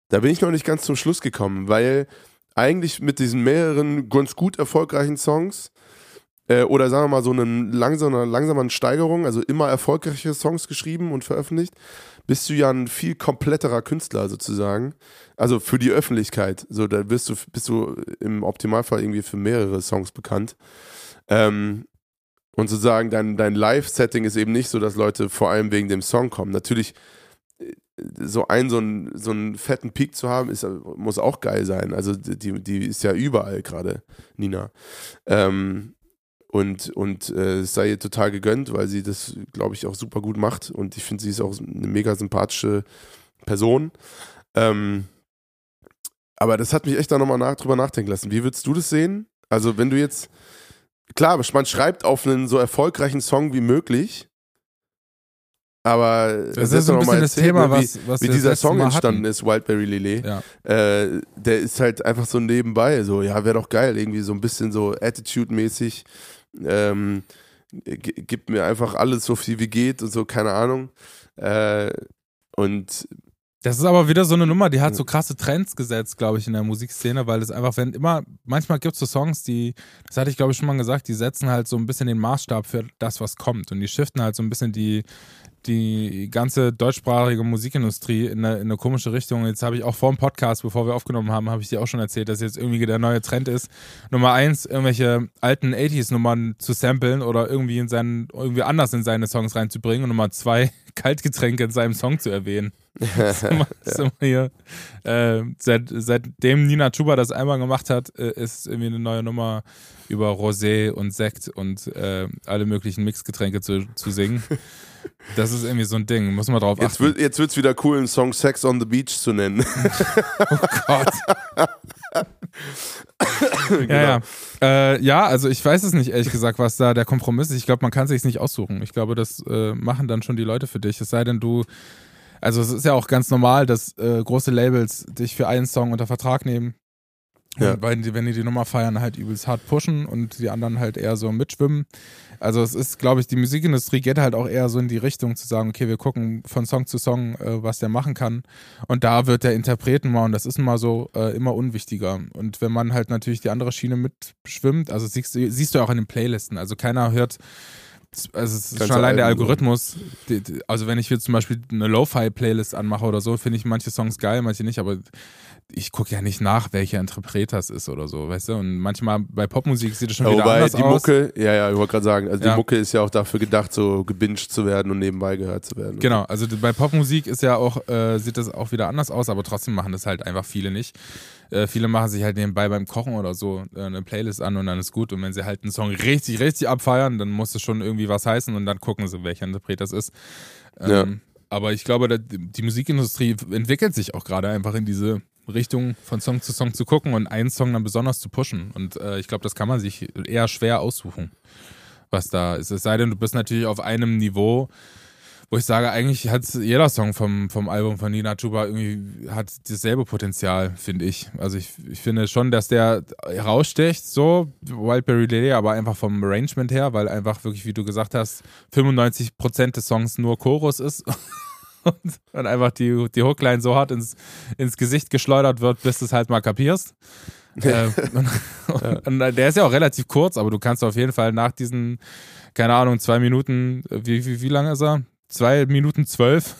Da bin ich noch nicht ganz zum Schluss gekommen, weil eigentlich mit diesen mehreren ganz gut erfolgreichen Songs äh, oder sagen wir mal so einen langsamer, langsamen Steigerung, also immer erfolgreiche Songs geschrieben und veröffentlicht, bist du ja ein viel kompletterer Künstler sozusagen. Also für die Öffentlichkeit. So, da bist du, bist du im Optimalfall irgendwie für mehrere Songs bekannt. Ähm, und sozusagen dein, dein Live-Setting ist eben nicht so, dass Leute vor allem wegen dem Song kommen. Natürlich, äh, so einen, so einen, so einen fetten Peak zu haben, ist, muss auch geil sein. Also die, die ist ja überall gerade, Nina. Ähm, und und äh, es sei ihr total gegönnt, weil sie das, glaube ich, auch super gut macht. Und ich finde, sie ist auch eine mega sympathische Person. Ähm, aber das hat mich echt da nochmal nach, drüber nachdenken lassen. Wie würdest du das sehen? Also, wenn du jetzt, klar, man schreibt auf einen so erfolgreichen Song wie möglich, aber Das ist so ein bisschen das Thema, was, was wie das dieser Song Mal entstanden hatten. ist, Wildberry Lillet, Ja. äh, der ist halt einfach so nebenbei, so, ja, wäre doch geil, irgendwie so ein bisschen so Attitude-mäßig, ähm, gibt mir einfach alles so viel wie geht und so, keine Ahnung. Äh, und Das ist aber wieder so eine Nummer, die hat so krasse Trends gesetzt, glaube ich, in der Musikszene, weil es einfach, wenn immer, manchmal gibt es so Songs, die, das hatte ich glaube ich schon mal gesagt, die setzen halt so ein bisschen den Maßstab für das, was kommt und die shiften halt so ein bisschen die, die ganze deutschsprachige Musikindustrie in eine, in eine komische Richtung. Jetzt habe ich auch vor dem Podcast, bevor wir aufgenommen haben, habe ich dir auch schon erzählt, dass jetzt irgendwie der neue Trend ist. Nummer eins, irgendwelche alten 80s-Nummern zu samplen oder irgendwie in seinen, irgendwie anders in seine Songs reinzubringen. Und Nummer zwei, Kaltgetränke in seinem Song zu erwähnen. Das ist immer, das ist immer hier. Äh, seit, seitdem Nina Chuba das einmal gemacht hat, äh, ist irgendwie eine neue Nummer über Rosé und Sekt und äh, alle möglichen Mixgetränke zu, zu singen. Das ist irgendwie so ein Ding, muss man drauf jetzt achten. Wird, jetzt wird es wieder cool, einen Song Sex on the Beach zu nennen. oh Gott. genau. Ja, ja. Äh, ja, also ich weiß es nicht, ehrlich gesagt, was da der Kompromiss ist. Ich glaube, man kann es sich nicht aussuchen. Ich glaube, das äh, machen dann schon die Leute für dich. Es sei denn, du. Also, es ist ja auch ganz normal, dass äh, große Labels dich für einen Song unter Vertrag nehmen. Ja. Weil die, wenn die die Nummer feiern, halt übelst hart pushen und die anderen halt eher so mitschwimmen. Also es ist, glaube ich, die Musikindustrie geht halt auch eher so in die Richtung zu sagen, okay, wir gucken von Song zu Song, äh, was der machen kann. Und da wird der Interpreten mal, und das ist mal so, äh, immer unwichtiger. Und wenn man halt natürlich die andere Schiene mitschwimmt, also siehst, siehst du auch in den Playlisten, also keiner hört also es ist schon allein der Algorithmus. Die, die, also wenn ich jetzt zum Beispiel eine Lo-Fi-Playlist anmache oder so, finde ich manche Songs geil, manche nicht, aber ich gucke ja nicht nach, welcher Interpret das ist oder so, weißt du? Und manchmal bei Popmusik sieht es schon ja, wieder anders die aus. Mucke, ja, ja, ich wollte gerade sagen, also ja. die Mucke ist ja auch dafür gedacht, so gebinged zu werden und nebenbei gehört zu werden. Genau, also bei Popmusik ist ja auch, äh, sieht das auch wieder anders aus, aber trotzdem machen das halt einfach viele nicht. Äh, viele machen sich halt nebenbei beim Kochen oder so äh, eine Playlist an und dann ist gut. Und wenn sie halt einen Song richtig, richtig abfeiern, dann muss es schon irgendwie was heißen und dann gucken sie, welcher Interpret das ist. Ähm, ja. Aber ich glaube, die Musikindustrie entwickelt sich auch gerade einfach in diese Richtung von Song zu Song zu gucken und einen Song dann besonders zu pushen. Und äh, ich glaube, das kann man sich eher schwer aussuchen, was da ist. Es sei denn, du bist natürlich auf einem Niveau, wo ich sage, eigentlich hat jeder Song vom, vom Album von Nina Chuba irgendwie hat dasselbe Potenzial, finde ich. Also ich, ich finde schon, dass der heraussticht, so Wildberry Lily, aber einfach vom Arrangement her, weil einfach wirklich, wie du gesagt hast, 95% des Songs nur Chorus ist und dann einfach die, die Hookline so hart ins, ins Gesicht geschleudert wird, bis du es halt mal kapierst. äh, und, und, der ist ja auch relativ kurz, aber du kannst auf jeden Fall nach diesen, keine Ahnung, zwei Minuten, wie, wie, wie lange ist er? Zwei Minuten zwölf.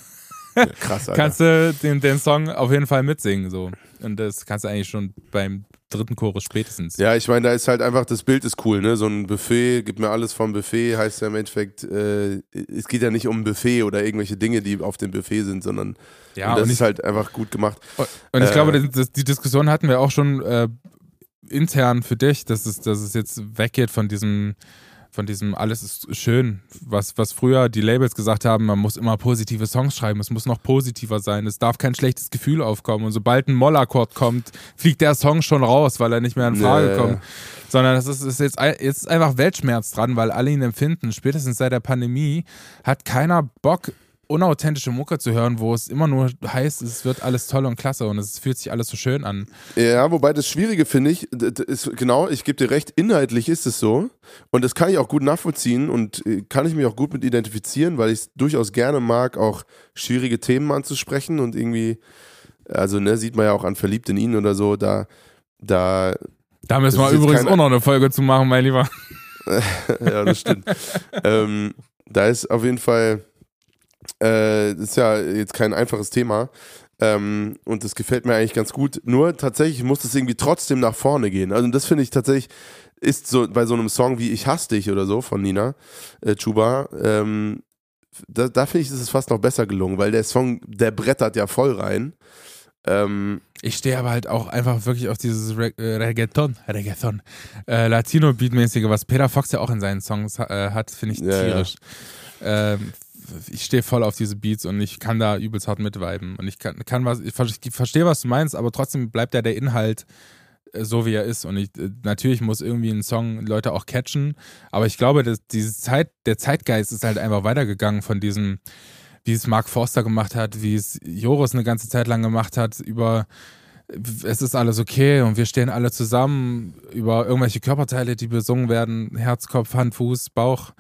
Ja, krass, Alter. kannst du den, den Song auf jeden Fall mitsingen. So. Und das kannst du eigentlich schon beim dritten Chorus spätestens. Ja, ich meine, da ist halt einfach, das Bild ist cool, ne? So ein Buffet, gib mir alles vom Buffet, heißt ja im Endeffekt, äh, es geht ja nicht um ein Buffet oder irgendwelche Dinge, die auf dem Buffet sind, sondern ja, und das und ist halt einfach gut gemacht. Und ich äh, glaube, das, die Diskussion hatten wir auch schon äh, intern für dich, dass es, dass es jetzt weggeht von diesem von diesem alles ist schön, was, was früher die Labels gesagt haben, man muss immer positive Songs schreiben, es muss noch positiver sein, es darf kein schlechtes Gefühl aufkommen und sobald ein Mollakkord kommt, fliegt der Song schon raus, weil er nicht mehr in Frage nee. kommt. Sondern es ist, ist jetzt, jetzt ist einfach Weltschmerz dran, weil alle ihn empfinden. Spätestens seit der Pandemie hat keiner Bock, unauthentische Mucke zu hören, wo es immer nur heißt, es wird alles toll und klasse und es fühlt sich alles so schön an. Ja, wobei das Schwierige finde ich, ist genau, ich gebe dir recht, inhaltlich ist es so und das kann ich auch gut nachvollziehen und äh, kann ich mich auch gut mit identifizieren, weil ich es durchaus gerne mag, auch schwierige Themen anzusprechen und irgendwie, also ne, sieht man ja auch an Verliebt in ihn oder so, da, da. Da müssen wir übrigens auch noch eine Folge zu machen, mein Lieber. ja, das stimmt. ähm, da ist auf jeden Fall äh, das ist ja jetzt kein einfaches Thema. Ähm, und das gefällt mir eigentlich ganz gut. Nur tatsächlich muss es irgendwie trotzdem nach vorne gehen. Also das finde ich tatsächlich ist so bei so einem Song wie Ich hasse dich oder so von Nina äh, Chuba. Ähm, da, da finde ich, ist es fast noch besser gelungen, weil der Song, der brettert ja voll rein. Ähm, ich stehe aber halt auch einfach wirklich auf dieses Re äh, Reggaeton, Reggaeton, äh, Latino-Beatmäßige, was Peter Fox ja auch in seinen Songs äh, hat, finde ich tierisch. Ja. Ähm, ich stehe voll auf diese Beats und ich kann da übelst hart mitviben. Und ich kann, kann was, ich verstehe, was du meinst, aber trotzdem bleibt ja der Inhalt äh, so wie er ist. Und ich, äh, natürlich muss irgendwie ein Song Leute auch catchen, aber ich glaube, dass diese Zeit, der Zeitgeist ist halt einfach weitergegangen von diesem, wie es Mark Forster gemacht hat, wie es Joris eine ganze Zeit lang gemacht hat, über es ist alles okay und wir stehen alle zusammen über irgendwelche Körperteile, die besungen werden, Herz, Kopf, Hand, Fuß, Bauch.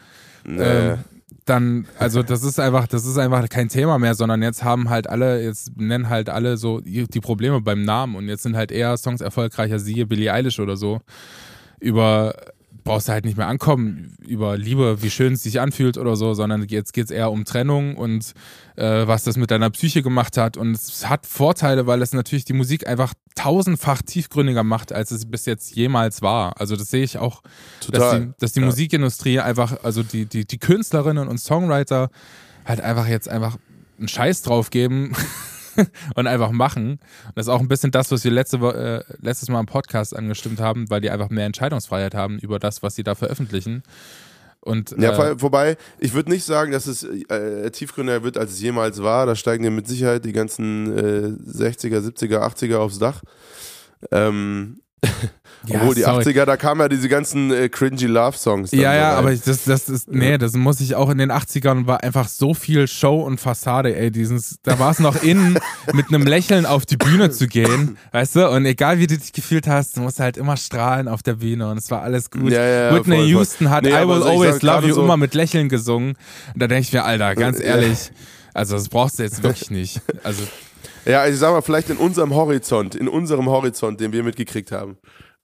Nee. Ähm, dann, also das ist einfach, das ist einfach kein Thema mehr, sondern jetzt haben halt alle, jetzt nennen halt alle so die Probleme beim Namen und jetzt sind halt eher Songs erfolgreicher, siehe Billie Eilish oder so, über brauchst du halt nicht mehr ankommen über Liebe, wie schön es sich anfühlt oder so, sondern jetzt geht es eher um Trennung und äh, was das mit deiner Psyche gemacht hat. Und es hat Vorteile, weil es natürlich die Musik einfach tausendfach tiefgründiger macht, als es bis jetzt jemals war. Also das sehe ich auch, Total. dass die, dass die Ja. Musikindustrie einfach, also die, die, die Künstlerinnen und Songwriter halt einfach jetzt einfach einen Scheiß drauf geben und einfach machen. Und das ist auch ein bisschen das, was wir letzte, äh, letztes Mal im Podcast angestimmt haben, weil die einfach mehr Entscheidungsfreiheit haben über das, was sie da veröffentlichen. Und Ja, äh, wobei, ich würde nicht sagen, dass es äh, tiefgründiger wird, als es jemals war. Da steigen dir mit Sicherheit die ganzen äh, 60er, 70er, 80er aufs Dach. Ähm, Ja, obwohl die sorry. 80er, da kamen ja diese ganzen äh, cringy Love-Songs. Ja, so ja, rein. aber ich- das, das ist, nee, das muss ich auch in den 80ern war einfach so viel Show und Fassade, ey, dieses, da war es noch in, mit einem Lächeln auf die Bühne zu gehen, weißt du, und egal wie du dich gefühlt hast, du musst halt immer strahlen auf der Bühne und es war alles gut. Ja, ja, Whitney voll, voll. Houston hat Nee, I Will so, Always Love You so- immer mit Lächeln gesungen und da denke ich mir, Alter, ganz ehrlich, also das brauchst du jetzt wirklich nicht. Also, Ja, also ich sag mal, vielleicht in unserem Horizont, in unserem Horizont, den wir mitgekriegt haben,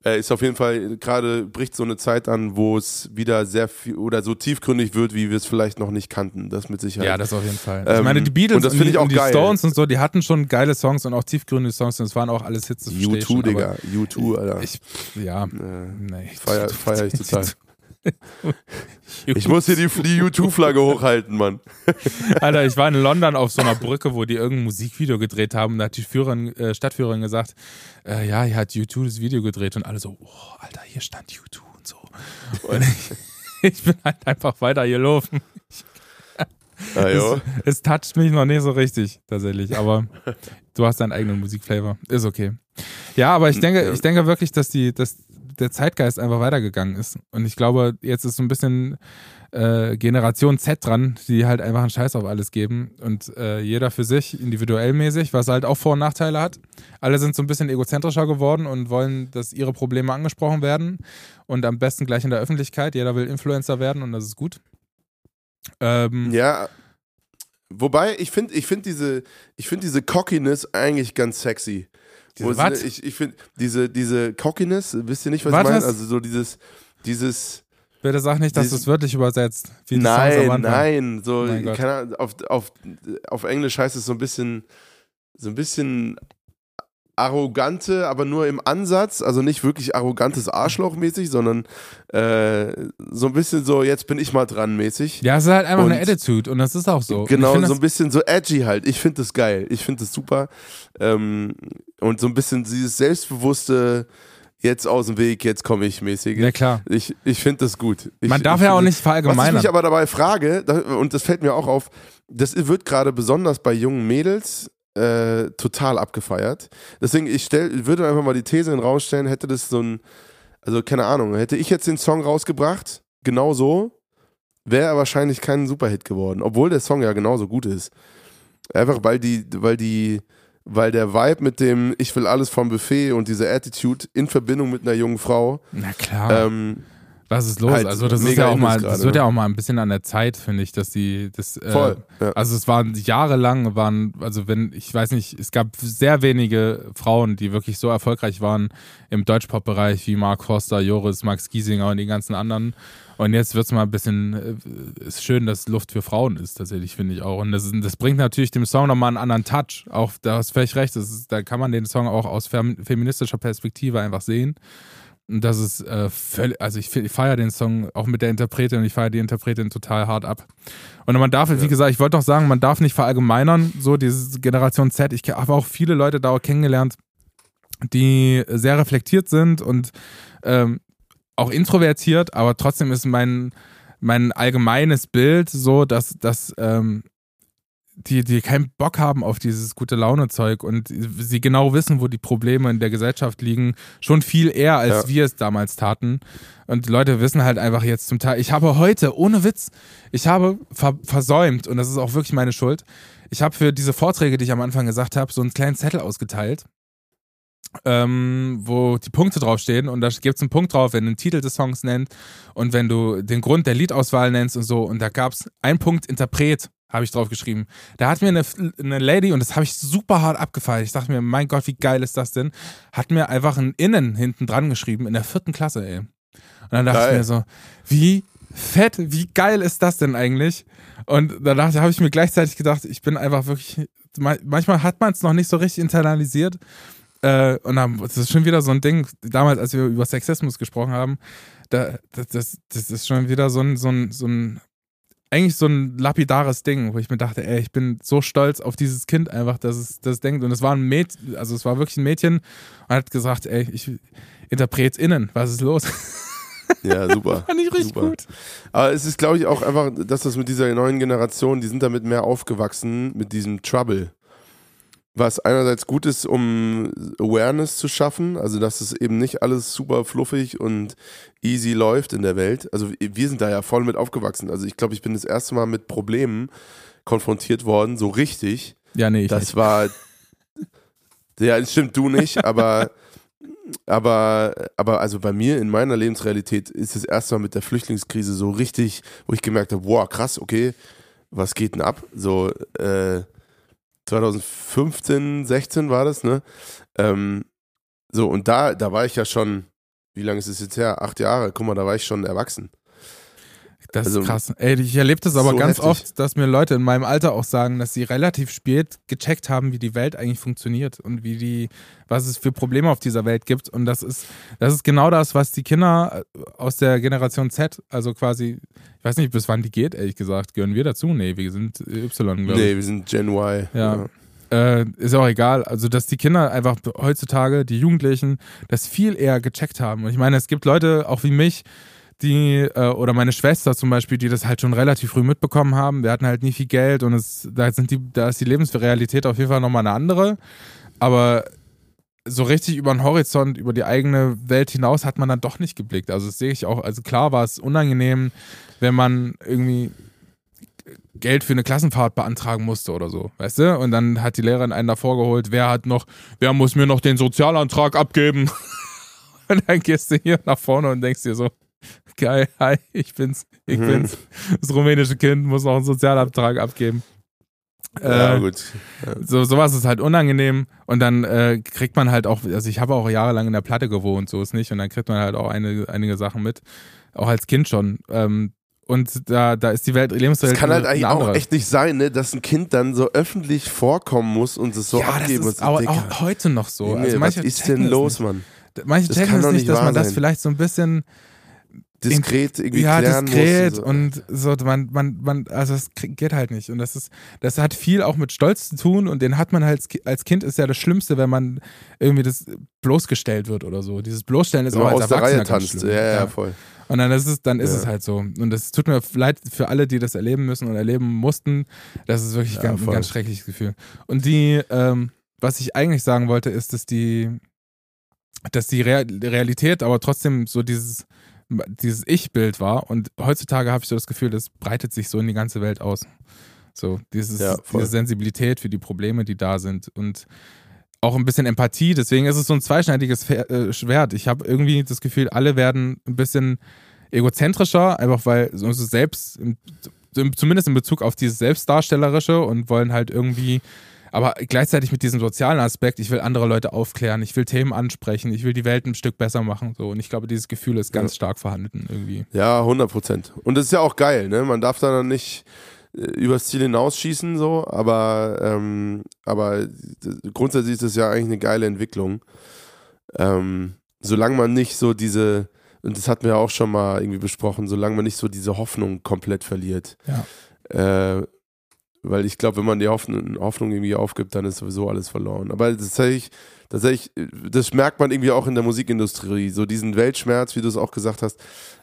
äh, ist auf jeden Fall gerade bricht so eine Zeit an, wo es wieder sehr viel oder so tiefgründig wird, wie wir es vielleicht noch nicht kannten. Das mit Sicherheit. ja, das auf jeden Fall. ich Ähm, meine, die Beatles und das und, die, ich auch und die geil. Stones und so, die hatten schon geile Songs und auch tiefgründige Songs und es waren auch alles Hits. das verstehe ich U2, schon, aber Digga. U2, Alter. Ich, ja, äh, nee. feier, feier ich total. Ich muss hier die, die U2-Flagge hochhalten, Mann. Alter, ich war in London auf so einer Brücke, wo die irgendein Musikvideo gedreht haben. Da hat die Führerin, äh, Stadtführerin gesagt, äh, ja, hier hat U2 das Video gedreht und alle so, oh, Alter, hier stand U2 und so. Und ich, ich bin halt einfach weiter gelaufen. Ah. Es, es toucht mich noch nicht so richtig, tatsächlich. Aber du hast deinen eigenen Musikflavor. Ist okay. Ja, aber ich denke, Ja. ich denke wirklich, dass die, dass der Zeitgeist einfach weitergegangen ist. Und ich glaube, jetzt ist so ein bisschen äh, Generation Z dran, die halt einfach einen Scheiß auf alles geben. Und äh, jeder für sich, individuell mäßig, was halt auch Vor- und Nachteile hat. Alle sind so ein bisschen egozentrischer geworden und wollen, dass ihre Probleme angesprochen werden. Und am besten gleich in der Öffentlichkeit. Jeder will Influencer werden und das ist gut. Ähm, Ja. Wobei, ich finde ich find diese, find diese Cockiness eigentlich ganz sexy. Diese was? Ich, ich finde diese, diese Cockiness, wisst ihr nicht, was Was ich meine? Also so dieses, dieses, Bitte sag nicht, dass du es wörtlich übersetzt. Nein, nein, so, Ahnung, auf, auf, auf Englisch heißt es so ein bisschen, so ein bisschen arrogante, aber nur im Ansatz, also nicht wirklich arrogantes Arschloch-mäßig, sondern äh, so ein bisschen so, jetzt bin ich mal dran mäßig. Ja, es ist halt einfach Und- eine Attitude und das ist auch so. Genau, find so ein bisschen so edgy halt. Ich finde das geil. Ich finde das super. Ähm, und so ein bisschen dieses selbstbewusste, jetzt aus dem Weg, jetzt komme ich mäßige. Ja, klar. Ich, ich finde das gut. Ich, Man darf ja auch nicht Was ich verallgemeinern. mich aber dabei frage, und das fällt mir auch auf, das wird gerade besonders bei jungen Mädels äh, total abgefeiert. Deswegen, ich stell, würde einfach mal die These in den Raum stellen, hätte das so ein, also keine Ahnung, hätte ich jetzt den Song rausgebracht, genau so, wäre er wahrscheinlich kein Superhit geworden, obwohl der Song ja genauso gut ist. Einfach weil die, weil die, weil der Vibe mit dem Ich will alles vom Buffet und diese Attitude in Verbindung mit einer jungen Frau, Na klar. ähm, was ist los? halt also das ist ja auch mal, das wird ne? ja auch mal ein bisschen an der Zeit, finde ich, dass die, das, äh, voll. ja. Also es waren jahrelang, waren, also wenn, ich weiß nicht, es gab sehr wenige Frauen, die wirklich so erfolgreich waren im Deutschpop-Bereich wie Mark Forster, Joris, Max Giesinger und die ganzen anderen. Und jetzt wird es mal ein bisschen, äh, ist schön, dass Luft für Frauen ist, tatsächlich, finde ich auch. Und das, das bringt natürlich dem Song nochmal einen anderen Touch. Auch, da hast du völlig recht, ist, da kann man den Song auch aus fem feministischer Perspektive einfach sehen. Das ist äh, völlig, also ich, ich feiere den Song auch mit der Interpretin und ich feiere die Interpretin total hart ab. Und man darf, wie gesagt, ich wollte doch sagen, man darf nicht verallgemeinern, so diese Generation Z. Ich habe auch viele Leute da auch kennengelernt, die sehr reflektiert sind und ähm, auch introvertiert, aber trotzdem ist mein, mein allgemeines Bild so, dass, dass ähm, die, die keinen Bock haben auf dieses gute Laune-Zeug und sie genau wissen, wo die Probleme in der Gesellschaft liegen, schon viel eher, als Ja. wir es damals taten. Und Leute wissen halt einfach jetzt zum Teil, ich habe heute, ohne Witz, ich habe ver versäumt, und das ist auch wirklich meine Schuld, ich habe für diese Vorträge, die ich am Anfang gesagt habe, so einen kleinen Zettel ausgeteilt, ähm, wo die Punkte draufstehen und da gibt es einen Punkt drauf, wenn du den Titel des Songs nennst und wenn du den Grund der Liedauswahl nennst und so. Und da gab es einen Punkt Interpret, habe ich drauf geschrieben. Da hat mir eine, eine Lady, und das habe ich super hart abgefeiert, ich dachte mir, mein Gott, wie geil ist das denn, hat mir einfach ein Innen hinten dran geschrieben in der vierten Klasse, ey. Und dann dachte Geil. ich mir so, wie fett, wie geil ist das denn eigentlich? Und danach habe ich mir gleichzeitig gedacht, ich bin einfach wirklich, ma- manchmal hat man es noch nicht so richtig internalisiert. Äh, und dann, das ist schon wieder so ein Ding, damals, als wir über Sexismus gesprochen haben, da, das, das, das ist schon wieder so ein, so ein, so ein, eigentlich so ein lapidares Ding, wo ich mir dachte, ey, ich bin so stolz auf dieses Kind einfach, dass es das denkt. Und es war ein Mädchen, also es war wirklich ein Mädchen und hat gesagt, ey, ich interpret's innen, was ist los? Ja, super. Fand ich richtig Super. gut. Aber es ist, glaube ich, auch einfach, dass das mit dieser neuen Generation, die sind damit mehr aufgewachsen, mit diesem Trouble. Was einerseits gut ist, um Awareness zu schaffen, also dass es eben nicht alles super fluffig und easy läuft in der Welt. Also wir sind da ja voll mit aufgewachsen. Also ich glaube, ich bin das erste Mal mit Problemen konfrontiert worden, so richtig. Ja, nee, ich Das nicht. war. Ja, das stimmt du nicht, aber. Aber, aber also bei mir in meiner Lebensrealität ist es erstmal mit der Flüchtlingskrise so richtig, wo ich gemerkt habe, wow, krass, okay, was geht denn ab? So, äh, 2015, 16 war das, ne? Ähm, so, und da, da war ich ja schon, wie lange ist es jetzt her? Acht Jahre, guck mal, da war ich schon erwachsen. Das also- ist krass. Ey, ich erlebe das aber So ganz heftig. oft, dass mir Leute in meinem Alter auch sagen, dass sie relativ spät gecheckt haben, wie die Welt eigentlich funktioniert und wie die, was es für Probleme auf dieser Welt gibt. Und das ist, das ist genau das, was die Kinder äh, aus der Generation Z, also quasi, ich weiß nicht, bis wann die geht, ehrlich gesagt. Gehören wir dazu? Nee, wir sind Y, glaube ich. Nee, wir sind Gen Y. Ja. Äh, ist auch egal. Also, dass die Kinder einfach heutzutage, die Jugendlichen, das viel eher gecheckt haben. Und ich meine, es gibt Leute, auch wie mich, die, äh, oder meine Schwester zum Beispiel, die das halt schon relativ früh mitbekommen haben. Wir hatten halt nie viel Geld und es, da, sind die, da ist die Lebensrealität auf jeden Fall nochmal eine andere. Aber so richtig über den Horizont, über die eigene Welt hinaus hat man dann doch nicht geblickt. Also das sehe ich auch. Also klar war es unangenehm, wenn man irgendwie Geld für eine Klassenfahrt beantragen musste oder so, weißt du? Und dann hat die Lehrerin einen davor geholt, wer hat noch, wer muss mir noch den Sozialantrag abgeben? Und dann gehst du hier nach vorne und denkst dir so, geil, hi, ich bin's, ich Mhm. bin's. Das rumänische Kind muss noch einen Sozialantrag abgeben. Ja, Äh, gut. so, sowas ist halt unangenehm und dann äh, kriegt man halt auch, also ich habe auch jahrelang in der Platte gewohnt, so ist nicht und dann kriegt man halt auch eine, einige Sachen mit, auch als Kind schon. Ähm, und da, da ist die Welt, Es Lebenswelt kann halt eigentlich auch echt nicht sein, ne, dass ein Kind dann so öffentlich vorkommen muss und es so ja, abgeben ist muss. auch, Dicker, auch heute noch so. Junge, also was ist denn es los. Mann? Manche Das checken kann es nicht, dass man das vielleicht so ein bisschen Diskret irgendwie ja, klären diskret muss. und so, man, man, man, also das geht halt nicht. Und das ist, das hat viel auch mit Stolz zu tun und den hat man halt als Ki- als Kind ist ja das Schlimmste, wenn man irgendwie das bloßgestellt wird oder so. Dieses Bloßstellen ist Wenn auch als aus der Erwachsener Reihe ganz tanzt. schlimm. Ja, ja, voll. Und dann ist es, dann ist Ja. es halt so. Und das tut mir leid für alle, die das erleben müssen und erleben mussten. Das ist wirklich Ja, ganz, ein ganz schreckliches Gefühl. Und die, ähm, was ich eigentlich sagen wollte, ist, dass die, dass die Real Realität aber trotzdem so dieses, dieses Ich-Bild war. Und heutzutage habe ich so das Gefühl, das breitet sich so in die ganze Welt aus. So, dieses, Ja, diese Sensibilität für die Probleme, die da sind. Und auch ein bisschen Empathie. Deswegen ist es so ein zweischneidiges äh, Schwert. Ich habe irgendwie das Gefühl, alle werden ein bisschen egozentrischer, einfach weil so selbst, zumindest in Bezug auf dieses Selbstdarstellerische und wollen halt irgendwie, aber gleichzeitig mit diesem sozialen Aspekt, ich will andere Leute aufklären, ich will Themen ansprechen, ich will die Welt ein Stück besser machen. So. Und ich glaube, dieses Gefühl ist ganz Ja. stark vorhanden irgendwie. Ja, 100 Prozent. Und das ist ja auch geil, ne? Man darf da dann nicht äh, übers Ziel hinausschießen, so, aber, ähm, aber grundsätzlich ist das ja eigentlich eine geile Entwicklung. Ähm, solange man nicht so diese, und das hatten wir auch schon mal irgendwie besprochen, solange man nicht so diese Hoffnung komplett verliert. Ja. Äh, weil ich glaube, wenn man die Hoffnung, Hoffnung irgendwie aufgibt, dann ist sowieso alles verloren. Aber tatsächlich, tatsächlich, das merkt man irgendwie auch in der Musikindustrie. So diesen Weltschmerz, wie du es auch gesagt hast,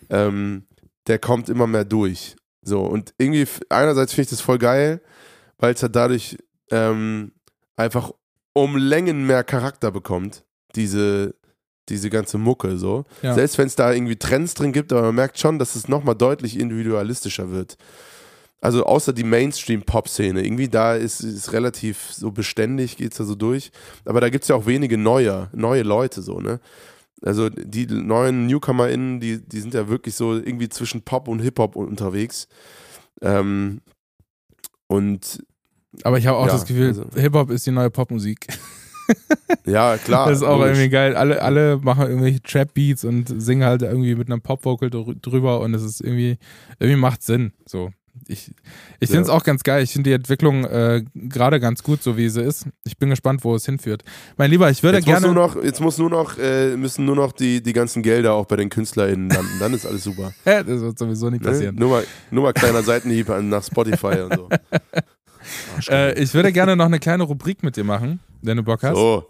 ähm, der kommt immer mehr durch. So, und irgendwie, einerseits finde ich das voll geil, weil es halt dadurch ähm, einfach um Längen mehr Charakter bekommt, diese, diese ganze Mucke so. Ja. Selbst wenn es da irgendwie Trends drin gibt, aber man merkt schon, dass es nochmal deutlich individualistischer wird. Also außer die Mainstream-Pop-Szene, irgendwie da ist es relativ so beständig, geht es da so durch. Aber da gibt es ja auch wenige neue, neue Leute so, ne? Also die neuen NewcomerInnen, die, die sind ja wirklich so irgendwie zwischen Pop und Hip-Hop unterwegs. Ähm, und Aber ich habe auch Ja, das Gefühl, also- Hip-Hop ist die neue Popmusik. Ja, klar. Das ist auch logisch. irgendwie geil. Alle, alle machen irgendwelche Trap-Beats und singen halt irgendwie mit einem Pop-Vocal drü- drüber und es ist irgendwie, irgendwie macht Sinn. So. Ich, ich finde es Ja. auch ganz geil. Ich finde die Entwicklung äh, gerade ganz gut, so wie sie ist. Ich bin gespannt, wo es hinführt. Mein Lieber, ich würde Jetzt muss, gerne. nur noch, jetzt muss nur noch, äh, müssen nur noch die, die ganzen Gelder auch bei den KünstlerInnen landen. Dann ist alles super. Hä, das wird sowieso nicht Ne? passieren. Nur, mal, nur mal kleiner Seitenhieb an- nach Spotify und so. Äh, ich würde gerne noch eine kleine Rubrik mit dir machen, wenn du Bock hast. So,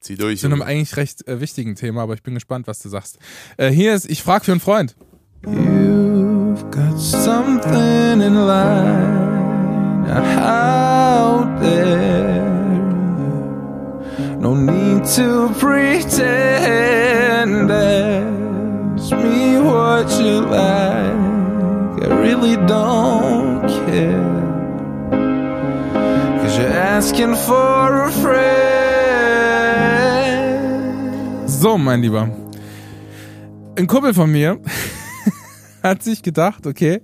zieh durch. Zu einem Junge. eigentlich recht äh, wichtigen Thema, aber ich bin gespannt, was du sagst. Äh, hier ist, ich frage für einen Freund. You've got something in line out there. No need to pretend. Ask me what you like. I really don't care. Cause you're asking for a friend. So, mein Lieber. Ein Kumpel von mir hat sich gedacht, okay,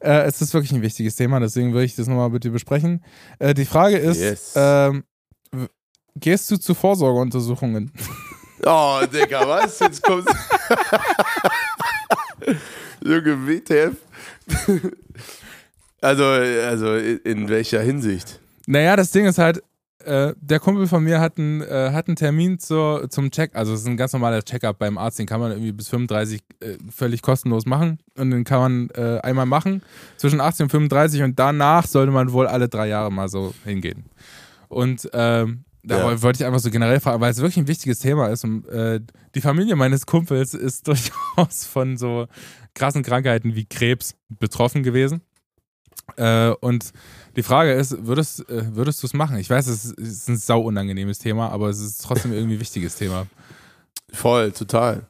äh, es ist wirklich ein wichtiges Thema, deswegen würde ich das nochmal mit dir besprechen. Äh, die Frage ist, Yes. ähm, gehst du zu Vorsorgeuntersuchungen? Oh, Digga, was? Jetzt kommt. Junge, WTF. also, also, in welcher Hinsicht? Naja, das Ding ist halt, äh, der Kumpel von mir hat einen, äh, hat einen Termin zur, zum Check, also es ist ein ganz normaler Check-up beim Arzt, den kann man irgendwie bis 35 äh, völlig kostenlos machen und den kann man äh, einmal machen zwischen 18 und 35 und danach sollte man wohl alle drei Jahre mal so hingehen. Und ähm, da Ja. woll- wollte ich einfach so generell fragen, weil es wirklich ein wichtiges Thema ist und äh, die Familie meines Kumpels ist durchaus von so krassen Krankheiten wie Krebs betroffen gewesen. Äh, und die Frage ist, würdest, äh, würdest du es machen? Ich weiß, es ist, ein sau unangenehmes Thema, aber es ist trotzdem irgendwie ein wichtiges Thema. Voll, total.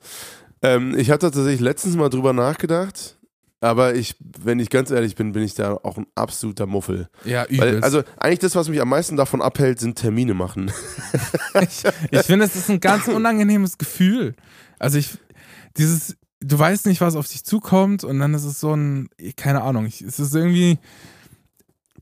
Ähm, ich hatte tatsächlich letztens mal drüber nachgedacht, aber ich, wenn ich ganz ehrlich bin, bin ich da auch ein absoluter Muffel. Ja, Weil, übelst. also eigentlich das, was mich am meisten davon abhält, sind Termine machen. ich ich finde, es ist ein ganz unangenehmes Gefühl. Also ich, dieses, du weißt nicht, was auf dich zukommt und dann ist es so ein, keine Ahnung, ich, es ist irgendwie,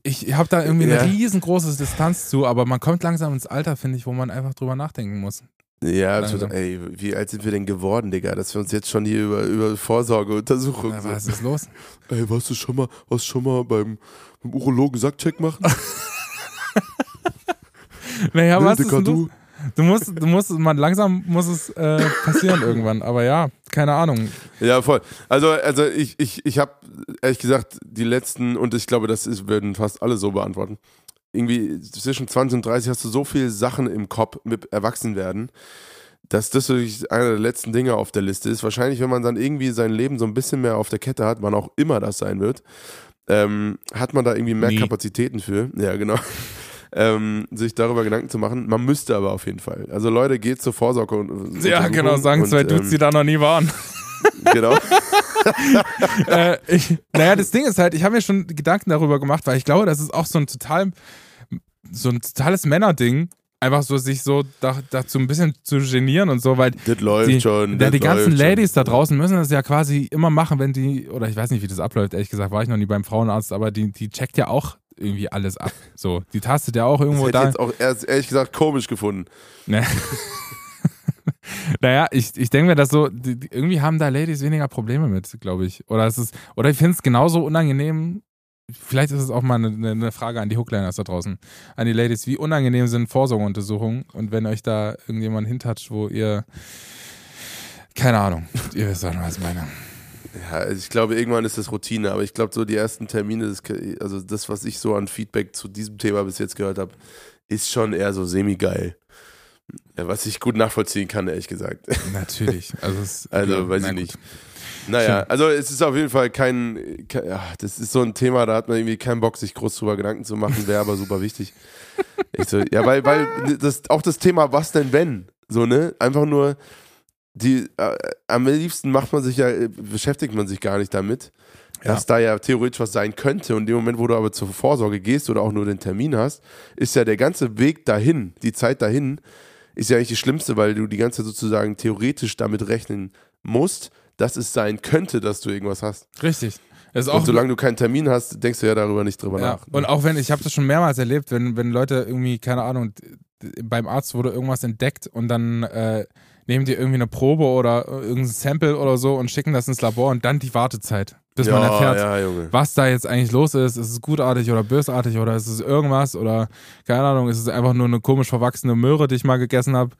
ich habe da irgendwie Ja. eine riesengroße Distanz zu, aber man kommt langsam ins Alter, finde ich, wo man einfach drüber nachdenken muss. Ja, total. Ey, wie alt sind wir denn geworden, Digga, dass wir uns jetzt schon hier über, über Vorsorgeuntersuchungen. Aber was ist los? Ey, warst du schon mal, warst du schon mal beim, beim Urologen Sackcheck machen? Naja, Ne, was ist Digga, denn los? Du musst, du musst, man langsam muss es äh, passieren irgendwann. Aber ja, keine Ahnung. Ja, voll. Also, also ich, ich, ich habe ehrlich gesagt die letzten, und ich glaube, das ist, würden fast alle so beantworten. Irgendwie zwischen 20 und 30 hast du so viele Sachen im Kopf mit Erwachsenwerden, dass das wirklich einer der letzten Dinge auf der Liste ist. Wahrscheinlich, wenn man dann irgendwie sein Leben so ein bisschen mehr auf der Kette hat, wann auch immer das sein wird, ähm, hat man da irgendwie mehr Nie. Kapazitäten für. Ja, genau. Ähm, sich darüber Gedanken zu machen. Man müsste aber auf jeden Fall. Also Leute, geht zur Vorsorge und Ja, genau, sagen und, zwei Dudes, die ähm, da noch nie waren. Genau. äh, ich, naja, das Ding ist halt, ich habe mir schon Gedanken darüber gemacht, weil ich glaube, das ist auch so ein total, so ein totales Männerding, einfach so sich so da, dazu ein bisschen zu genieren und so, weil Das läuft die, schon. ja, die ganzen Ladies schon. da draußen müssen das ja quasi immer machen, wenn die, oder ich weiß nicht, wie das abläuft, ehrlich gesagt, war ich noch nie beim Frauenarzt, aber die, die checkt ja auch irgendwie alles ab. So, die tastet ja auch Das irgendwo hätte ich da. jetzt auch erst, ehrlich gesagt komisch gefunden. Ne. naja, ich, ich denke mir, dass so, die, die, irgendwie haben da Ladies weniger Probleme mit, glaube ich. Oder es ist, oder ich finde es genauso unangenehm. Vielleicht ist es auch mal eine, eine Frage an die Hookliners da draußen, an die Ladies. Wie unangenehm sind Vorsorgeuntersuchungen? Und wenn euch da irgendjemand hintatscht, wo ihr, keine Ahnung, ihr wisst was ich meine. Ja, also ich glaube, irgendwann ist das Routine, aber ich glaube, so die ersten Termine, das, also das, was ich so an Feedback zu diesem Thema bis jetzt gehört habe, ist schon eher so semi-geil. Ja, was ich gut nachvollziehen kann, ehrlich gesagt. Natürlich. Also, es, Also, weiß na ich gut. nicht. Naja, also es ist auf jeden Fall kein, kein ja, das ist so ein Thema, da hat man irgendwie keinen Bock, sich groß drüber Gedanken zu machen, wäre aber super wichtig. Ich so, ja, weil, weil das, auch das Thema, was denn wenn? So, ne? Einfach nur, die, äh, am liebsten macht man sich ja, äh, beschäftigt man sich gar nicht damit, Ja. dass da ja theoretisch was sein könnte. Und in dem Moment, wo du aber zur Vorsorge gehst oder auch nur den Termin hast, ist ja der ganze Weg dahin, die Zeit dahin, ist ja eigentlich die schlimmste, weil du die ganze Zeit sozusagen theoretisch damit rechnen musst, dass es sein könnte, dass du irgendwas hast. Richtig. Das ist auch Und solange du keinen Termin hast, denkst du ja darüber nicht drüber Ja, nach. und auch wenn, ich habe das schon mehrmals erlebt, wenn, wenn Leute irgendwie, keine Ahnung, beim Arzt wurde irgendwas entdeckt und dann äh, nehmen die irgendwie eine Probe oder irgendein Sample oder so und schicken das ins Labor und dann die Wartezeit, bis man erfährt, ja, was da jetzt eigentlich los ist. Ist es gutartig oder bösartig oder ist es irgendwas oder keine Ahnung, ist es einfach nur eine komisch verwachsene Möhre, die ich mal gegessen habe.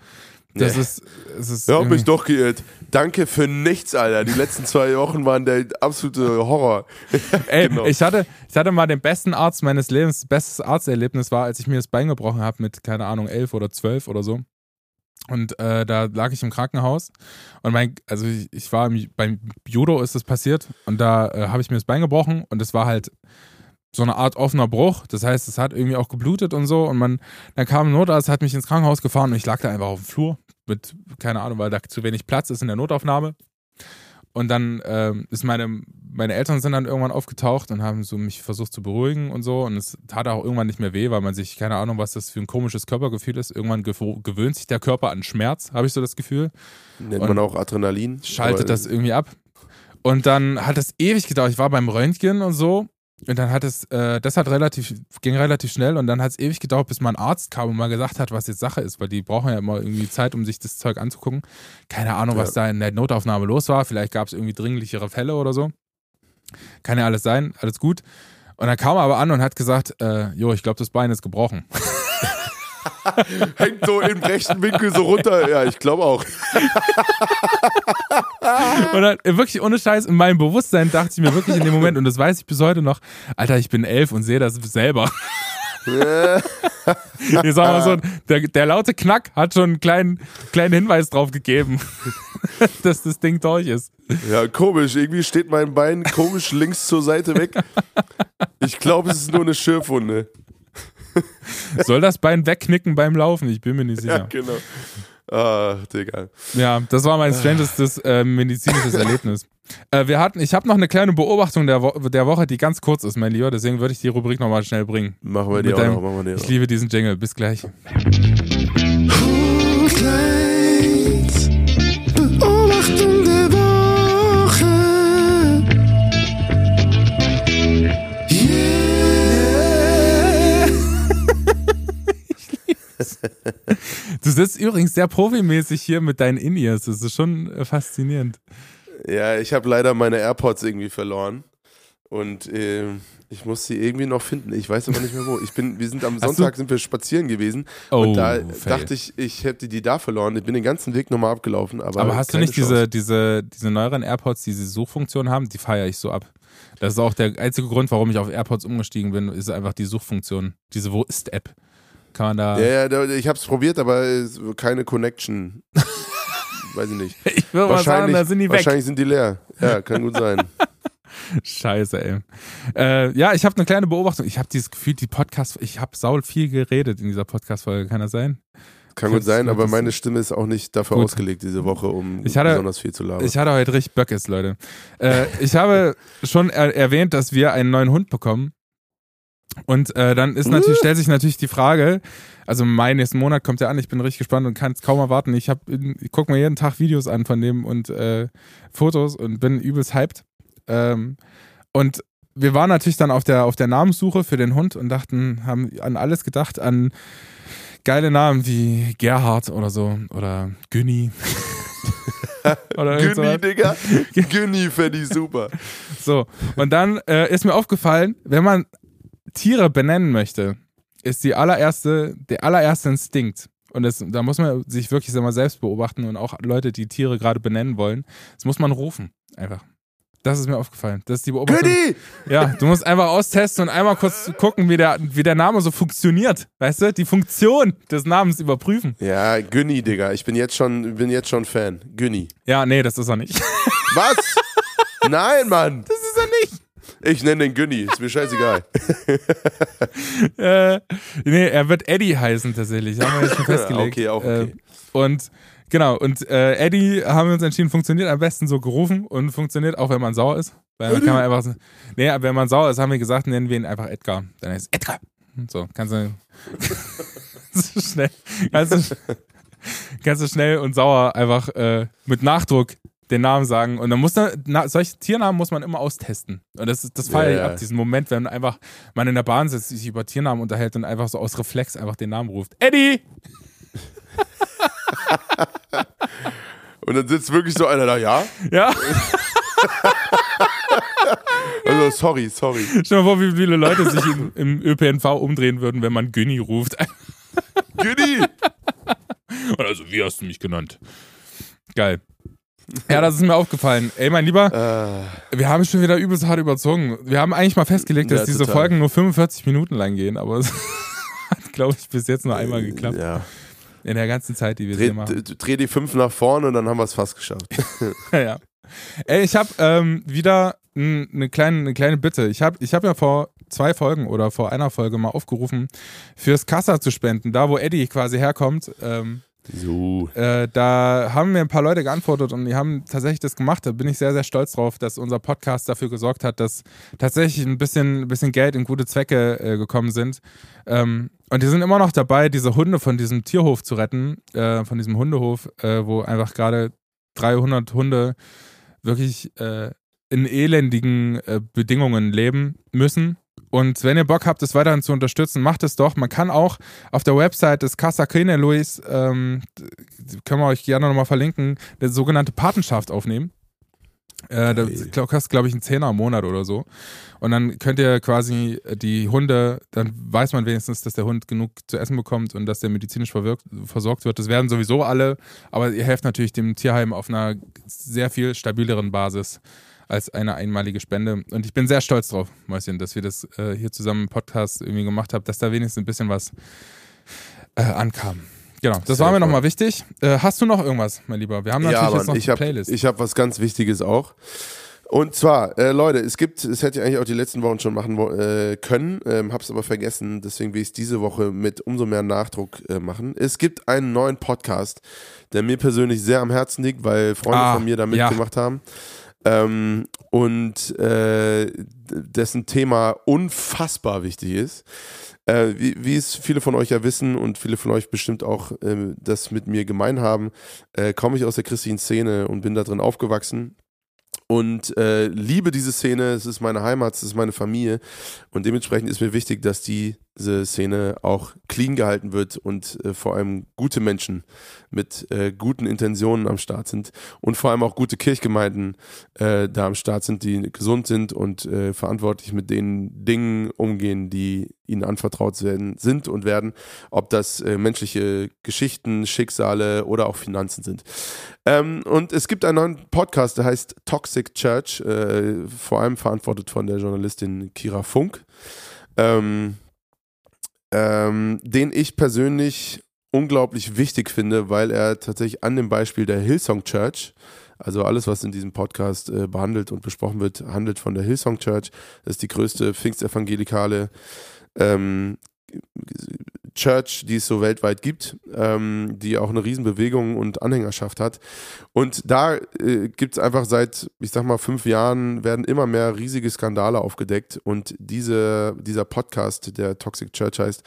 Das Nee. ist, es ist Ja, hab mich doch geirrt. Danke für nichts, Alter. Die letzten zwei Wochen waren der absolute Horror. Ey, Genau. ich, hatte, ich hatte mal den besten Arzt meines Lebens, bestes Arzterlebnis war, als ich mir das Bein gebrochen habe mit, keine Ahnung, elf oder zwölf oder so. Und äh, da lag ich im Krankenhaus und mein, also ich, ich war im, beim Judo ist das passiert und da äh, habe ich mir das Bein gebrochen und es war halt so eine Art offener Bruch. Das heißt, es hat irgendwie auch geblutet und so und man, dann kam ein Notarzt, hat mich ins Krankenhaus gefahren und ich lag da einfach auf dem Flur mit, keine Ahnung, weil da zu wenig Platz ist in der Notaufnahme. Und dann ähm, ist meine, meine Eltern sind dann irgendwann aufgetaucht und haben so mich versucht zu beruhigen und so. Und es tat auch irgendwann nicht mehr weh, weil man sich, keine Ahnung, was das für ein komisches Körpergefühl ist. Irgendwann gewöhnt sich der Körper an Schmerz, habe ich so das Gefühl. Nennt Und man auch Adrenalin. Schaltet das irgendwie ab. Und dann hat es ewig gedauert. Ich war beim Röntgen und so. Und dann hat es, äh, das hat relativ, ging relativ schnell und dann hat es ewig gedauert, bis mal ein Arzt kam und mal gesagt hat, was jetzt Sache ist, weil die brauchen ja immer irgendwie Zeit, um sich das Zeug anzugucken. Keine Ahnung, was da in der Notaufnahme los war. Vielleicht gab es irgendwie dringlichere Fälle oder so. Kann ja alles sein, alles gut. Und dann kam er aber an und hat gesagt, äh, jo, ich glaube, das Bein ist gebrochen. Hängt so im rechten Winkel so runter. Ja, ich glaube auch. Und dann, äh, wirklich ohne Scheiß, in meinem Bewusstsein dachte ich mir wirklich in dem Moment, und das weiß ich bis heute noch, Alter, ich bin elf und sehe das selber. Ich sag mal so, der, der laute Knack hat schon einen kleinen, kleinen Hinweis drauf gegeben, dass das Ding durch ist. Ja, komisch. Irgendwie steht mein Bein komisch links zur Seite weg. Ich glaube, es ist nur eine Schürfwunde. Soll das Bein wegknicken beim Laufen? Ich bin mir nicht Ja, sicher. genau. Ach, Digga. Ja, das war mein strangestes äh, medizinisches Erlebnis. Äh, wir hatten, ich habe noch eine kleine Beobachtung der, Wo der Woche, die ganz kurz ist, mein Lieber. Deswegen würde ich die Rubrik nochmal schnell bringen. Machen wir Mit die auch deinem- noch. Machen wir die Ich auch. liebe diesen Jingle. Bis gleich. Du sitzt übrigens sehr profimäßig hier mit deinen In-Ears. Das ist schon äh, faszinierend. Ja, ich habe leider meine AirPods irgendwie verloren. Und ähm, ich muss sie irgendwie noch finden. Ich weiß aber nicht mehr wo. Ich bin, wir sind am Sonntag sind wir spazieren gewesen Oh, und da fail. dachte ich, ich hätte die da verloren. Ich bin den ganzen Weg nochmal abgelaufen. Aber, Aber hast du nicht Chance. diese, diese, diese neueren AirPods, die diese Suchfunktion haben? Die feiere ich so ab. Das ist auch der einzige Grund, warum ich auf AirPods umgestiegen bin, ist einfach die Suchfunktion. Diese Wo ist-App. Kann man da. Ja, ja, ich habe es probiert, aber keine Connection. Weiß ich nicht. Ich würde mal sagen, da sind die weg. wahrscheinlich sind die leer. Ja, kann gut sein. Scheiße, ey. Äh, ja, ich habe eine kleine Beobachtung. Ich habe dieses Gefühl, die Podcast, ich habe saul viel geredet in dieser Podcast-Folge. Kann das sein? Kann gut sein, aber meine Stimme ist auch nicht dafür Gut. ausgelegt diese Woche, um hatte- besonders viel zu labern. Ich hatte heute richtig Böckes, Leute. Äh, ich habe schon er erwähnt, dass wir einen neuen Hund bekommen. Und äh, dann ist natürlich, stellt sich natürlich die Frage, also Mai nächsten Monat kommt ja an, ich bin richtig gespannt und kann es kaum erwarten. Ich, hab, ich gucke mir jeden Tag Videos an von dem und äh, Fotos und bin übelst hyped. Ähm, und wir waren natürlich dann auf der, auf der Namenssuche für den Hund und dachten, haben an alles gedacht, an geile Namen wie Gerhard oder so oder Günni. oder. Günni, Digga. Günni fände ich super. So, und dann äh, ist mir aufgefallen, wenn man Tiere benennen möchte, ist die allererste, der allererste Instinkt. Und das, da muss man sich wirklich mal, selbst beobachten und auch Leute, die Tiere gerade benennen wollen, das muss man rufen. Einfach. Das ist mir aufgefallen. Das ist die Beobachtung. Günni! Ja, du musst einfach austesten und einmal kurz gucken, wie der, wie der Name so funktioniert. Weißt du? Die Funktion des Namens überprüfen. Ja, Günni, Digga. Ich bin jetzt schon, bin jetzt schon Fan. Günni. Ja, nee, das ist er nicht. Was? Nein, Mann. Das ist. Ich nenne den Günni. Ist mir scheißegal. Äh, nee, er wird Eddie heißen tatsächlich. Haben wir jetzt schon festgelegt. Okay, auch okay. Äh, und genau, und äh, Eddie haben wir uns entschieden, funktioniert am besten so gerufen und funktioniert auch, wenn man sauer ist. Weil dann kann man einfach nee, aber wenn man sauer ist, haben wir gesagt, nennen wir ihn einfach Edgar. Dann heißt es Edgar. So, kannst du so schnell, kannst du, kannst du schnell und sauer einfach äh, mit Nachdruck den Namen sagen. Und dann muss man, na, solche Tiernamen muss man immer austesten. Und das, ist- das feiere ich Ja, ja. ab, diesen Moment, wenn einfach man in der Bahn sitzt, sich über Tiernamen unterhält und einfach so aus Reflex einfach den Namen ruft. Eddie! Und dann sitzt wirklich so einer da, ja? Ja, Also, sorry, sorry. stell dir mal vor, wie viele Leute sich im, im ÖPNV umdrehen würden, wenn man Günni ruft. Günni! Also, wie hast du mich genannt? Geil. Ja, das ist mir aufgefallen. Ey, mein Lieber, Äh, wir haben schon wieder übelst hart überzogen. Wir haben eigentlich mal festgelegt, dass Ja, diese total. Folgen nur 45 Minuten lang gehen, aber es hat, glaube ich, bis jetzt nur einmal geklappt. ja. In der ganzen Zeit, die wir Dreh, hier machen. dreh die fünf nach vorne und dann haben wir es fast geschafft. ja. Ey, ich habe ähm, wieder eine kleine, eine kleine Bitte. Ich habe ich hab ja vor zwei Folgen oder vor einer Folge mal aufgerufen, fürs Kassa zu spenden, da wo Eddie quasi herkommt. Ähm, So. äh, da haben mir ein paar Leute geantwortet und die haben tatsächlich das gemacht. Da bin ich sehr, sehr stolz drauf, dass unser Podcast dafür gesorgt hat, dass tatsächlich ein bisschen, bisschen Geld in gute Zwecke äh, gekommen sind. Ähm, und die sind immer noch dabei, diese Hunde von diesem Tierhof zu retten, äh, von diesem Hundehof, äh, wo einfach gerade 300 Hunde wirklich äh, in elendigen äh, Bedingungen leben müssen. Und wenn ihr Bock habt, das weiterhin zu unterstützen, macht es doch. Man kann auch auf der Website des Casa Crine Luis, ähm, können wir euch gerne nochmal verlinken, eine sogenannte Patenschaft aufnehmen. Äh, glaub- kostet, glaube ich, einen Zehner im Monat oder so. Und dann könnt ihr quasi die Hunde, dann weiß man wenigstens, dass der Hund genug zu essen bekommt und dass der medizinisch verwirkt, versorgt wird. Das werden sowieso alle, aber ihr helft natürlich dem Tierheim auf einer sehr viel stabileren Basis als eine einmalige Spende. Und ich bin sehr stolz drauf, Mäuschen, dass wir das äh, hier zusammen im Podcast irgendwie gemacht haben, dass da wenigstens ein bisschen was äh, ankam. Genau, das Sehr war mir cool. nochmal wichtig. Äh, hast du noch irgendwas, mein Lieber? Wir haben natürlich Ja, jetzt noch ich habe Playlist. hab was ganz Wichtiges auch. Und zwar, äh, Leute, es gibt, das hätte ich eigentlich auch die letzten Wochen schon machen äh, können, ähm, hab's aber vergessen, deswegen will ich es diese Woche mit umso mehr Nachdruck äh, machen. Es gibt einen neuen Podcast, der mir persönlich sehr am Herzen liegt, weil Freunde Ah, von mir da ja. mitgemacht haben. Ähm, und äh, dessen Thema unfassbar wichtig ist. Äh, wie, wie es viele von euch ja wissen und viele von euch bestimmt auch äh, das mit mir gemein haben, äh, komme ich aus der christlichen Szene und bin da drin aufgewachsen und äh, liebe diese Szene. Es ist meine Heimat, es ist meine Familie und dementsprechend ist mir wichtig, dass diese Szene auch clean gehalten wird und äh, vor allem gute Menschen mit äh, guten Intentionen am Start sind und vor allem auch gute Kirchgemeinden äh, da am Start sind, die gesund sind und äh, verantwortlich mit den Dingen umgehen, die ihnen anvertraut werden, sind und werden, ob das äh, menschliche Geschichten, Schicksale oder auch Finanzen sind. Ähm, und es gibt einen neuen Podcast, der heißt Toxic Church, äh, vor allem verantwortet von der Journalistin Kira Funk, ähm, ähm, den ich persönlich unglaublich wichtig finde, weil er tatsächlich an dem Beispiel der Hillsong Church, also alles, was in diesem Podcast äh, behandelt und besprochen wird, handelt von der Hillsong Church. Das ist die größte pfingstevangelikale ähm, Church, die es so weltweit gibt, ähm, die auch eine Riesenbewegung und Anhängerschaft hat. Und da äh, gibt es einfach seit, ich sag mal, fünf Jahren werden immer mehr riesige Skandale aufgedeckt und diese, dieser Podcast, der Toxic Church heißt,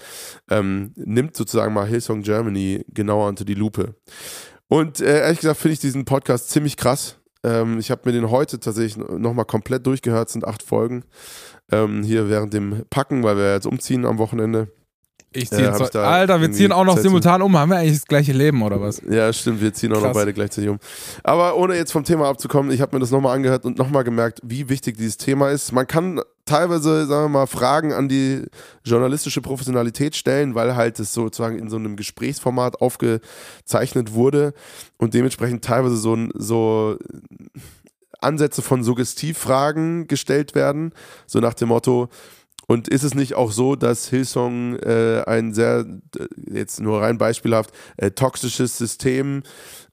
ähm, nimmt sozusagen mal Hillsong Germany genauer unter die Lupe. Und äh, ehrlich gesagt finde ich diesen Podcast ziemlich krass. Ähm, ich habe mir den heute tatsächlich nochmal komplett durchgehört, sind acht Folgen. Ähm, hier während dem Packen, weil wir jetzt umziehen am Wochenende. Ich Äh, ziehe ich da Alter, wir ziehen auch noch Zeit simultan um. Haben wir eigentlich das gleiche Leben oder was? Ja, stimmt, wir ziehen auch noch Krass. beide gleichzeitig um. Aber ohne jetzt vom Thema abzukommen, ich habe mir das nochmal angehört und nochmal gemerkt, wie wichtig dieses Thema ist. Man kann teilweise, sagen wir mal, Fragen an die journalistische Professionalität stellen, weil halt es sozusagen in so einem Gesprächsformat aufgezeichnet wurde und dementsprechend teilweise so, so Ansätze von Suggestivfragen gestellt werden, so nach dem Motto, und ist es nicht auch so, dass Hillsong äh, ein sehr, äh, jetzt nur rein beispielhaft, äh, toxisches System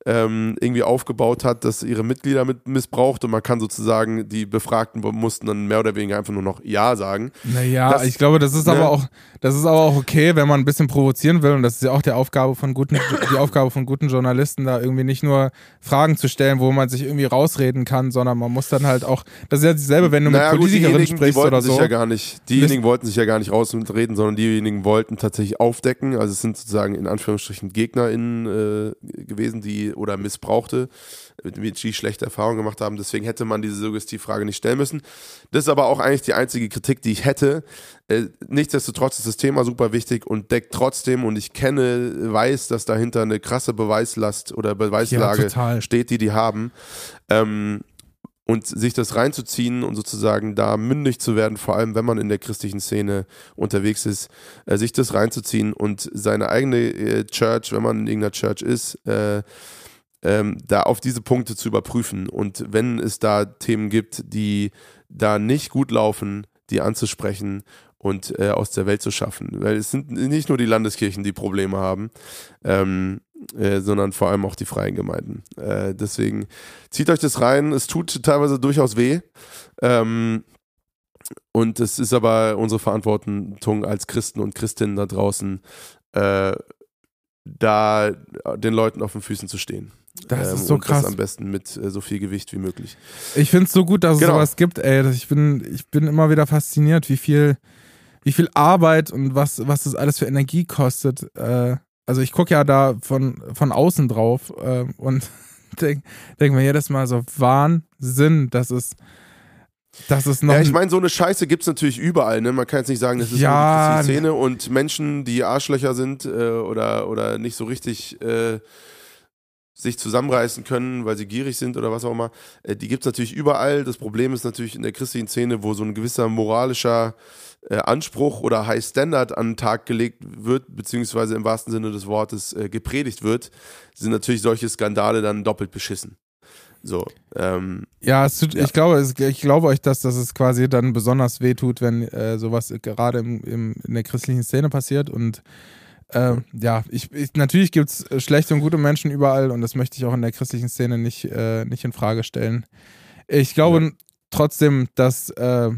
ähm, irgendwie aufgebaut hat, das ihre Mitglieder mit missbraucht und man kann sozusagen, die Befragten mussten dann mehr oder weniger einfach nur noch Ja sagen. Naja, Das- ich glaube, das ist ne? aber auch, das ist aber auch okay, wenn man ein bisschen provozieren will und das ist ja auch die Aufgabe von guten, die Aufgabe von guten Journalisten, da irgendwie nicht nur Fragen zu stellen, wo man sich irgendwie rausreden kann, sondern man muss dann halt auch, das ist ja dasselbe, wenn du Naja, mit gut, Politikerinnen die sprichst wollten oder sich so. ja gar nicht, diejenigen wollten sich ja gar nicht rausreden, sondern diejenigen wollten tatsächlich aufdecken. Also es sind sozusagen in Anführungsstrichen GegnerInnen äh, gewesen, die oder missbrauchte, mit die schlechte Erfahrungen gemacht haben. Deswegen hätte man diese Suggestivfrage nicht stellen müssen. Das ist aber auch eigentlich die einzige Kritik, die ich hätte. Äh, nichtsdestotrotz ist das Thema super wichtig und deckt trotzdem, und ich kenne, weiß, dass dahinter eine krasse Beweislast oder Beweislage Ja, steht, die die haben. Ähm, und sich das reinzuziehen und sozusagen da mündig zu werden, vor allem wenn man in der christlichen Szene unterwegs ist, äh, sich das reinzuziehen und seine eigene äh, Church, wenn man in irgendeiner Church ist, äh, ähm, da auf diese Punkte zu überprüfen. Und wenn es da Themen gibt, die da nicht gut laufen, die anzusprechen und äh, aus der Welt zu schaffen. Weil es sind nicht nur die Landeskirchen, die Probleme haben, ähm, äh, sondern vor allem auch die freien Gemeinden. Äh, deswegen zieht euch das rein. Es tut teilweise durchaus weh. Ähm, und es ist aber unsere Verantwortung als Christen und Christinnen da draußen, äh, da den Leuten auf den Füßen zu stehen. Das Ähm, ist so krass. Das am besten mit äh, so viel Gewicht wie möglich. Ich finde es so gut, dass es Genau. sowas gibt, ey. Ich bin, ich bin immer wieder fasziniert, wie viel, wie viel Arbeit und was, was das alles für Energie kostet. Äh, also ich gucke ja da von, von außen drauf äh, und denke denk mir jedes Mal so, Wahnsinn, dass es, dass es noch. Ja, ich meine, so eine Scheiße gibt es natürlich überall. Ne? Man kann jetzt nicht sagen, das ist Ja, nur die Szene und Menschen, die Arschlöcher sind äh, oder, oder nicht so richtig äh, sich zusammenreißen können, weil sie gierig sind oder was auch immer. Äh, die gibt es natürlich überall. Das Problem ist natürlich in der christlichen Szene, wo so ein gewisser moralischer äh, Anspruch oder High Standard an den Tag gelegt wird, beziehungsweise im wahrsten Sinne des Wortes äh, gepredigt wird, sind natürlich solche Skandale dann doppelt beschissen. So, ähm, Ja, tut, Ja. ich glaube, es, ich glaube euch, dass, dass es quasi dann besonders wehtut, wenn äh, sowas gerade im, im, in der christlichen Szene passiert. Und äh, ja, ich, ich, natürlich gibt es schlechte und gute Menschen überall und das möchte ich auch in der christlichen Szene nicht, äh, nicht in Frage stellen. Ich glaube Ja. trotzdem, dass, äh,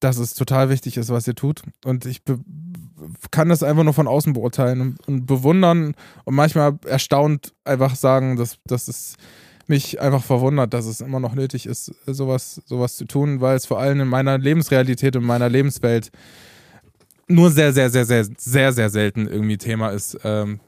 dass es total wichtig ist, was ihr tut. Und ich kann das einfach nur von außen beurteilen und, und bewundern und manchmal erstaunt einfach sagen, dass, dass es mich einfach verwundert, dass es immer noch nötig ist, sowas, sowas zu tun, weil es vor allem in meiner Lebensrealität und meiner Lebenswelt nur sehr, sehr, sehr, sehr, sehr, sehr selten irgendwie Thema ist. Ähm,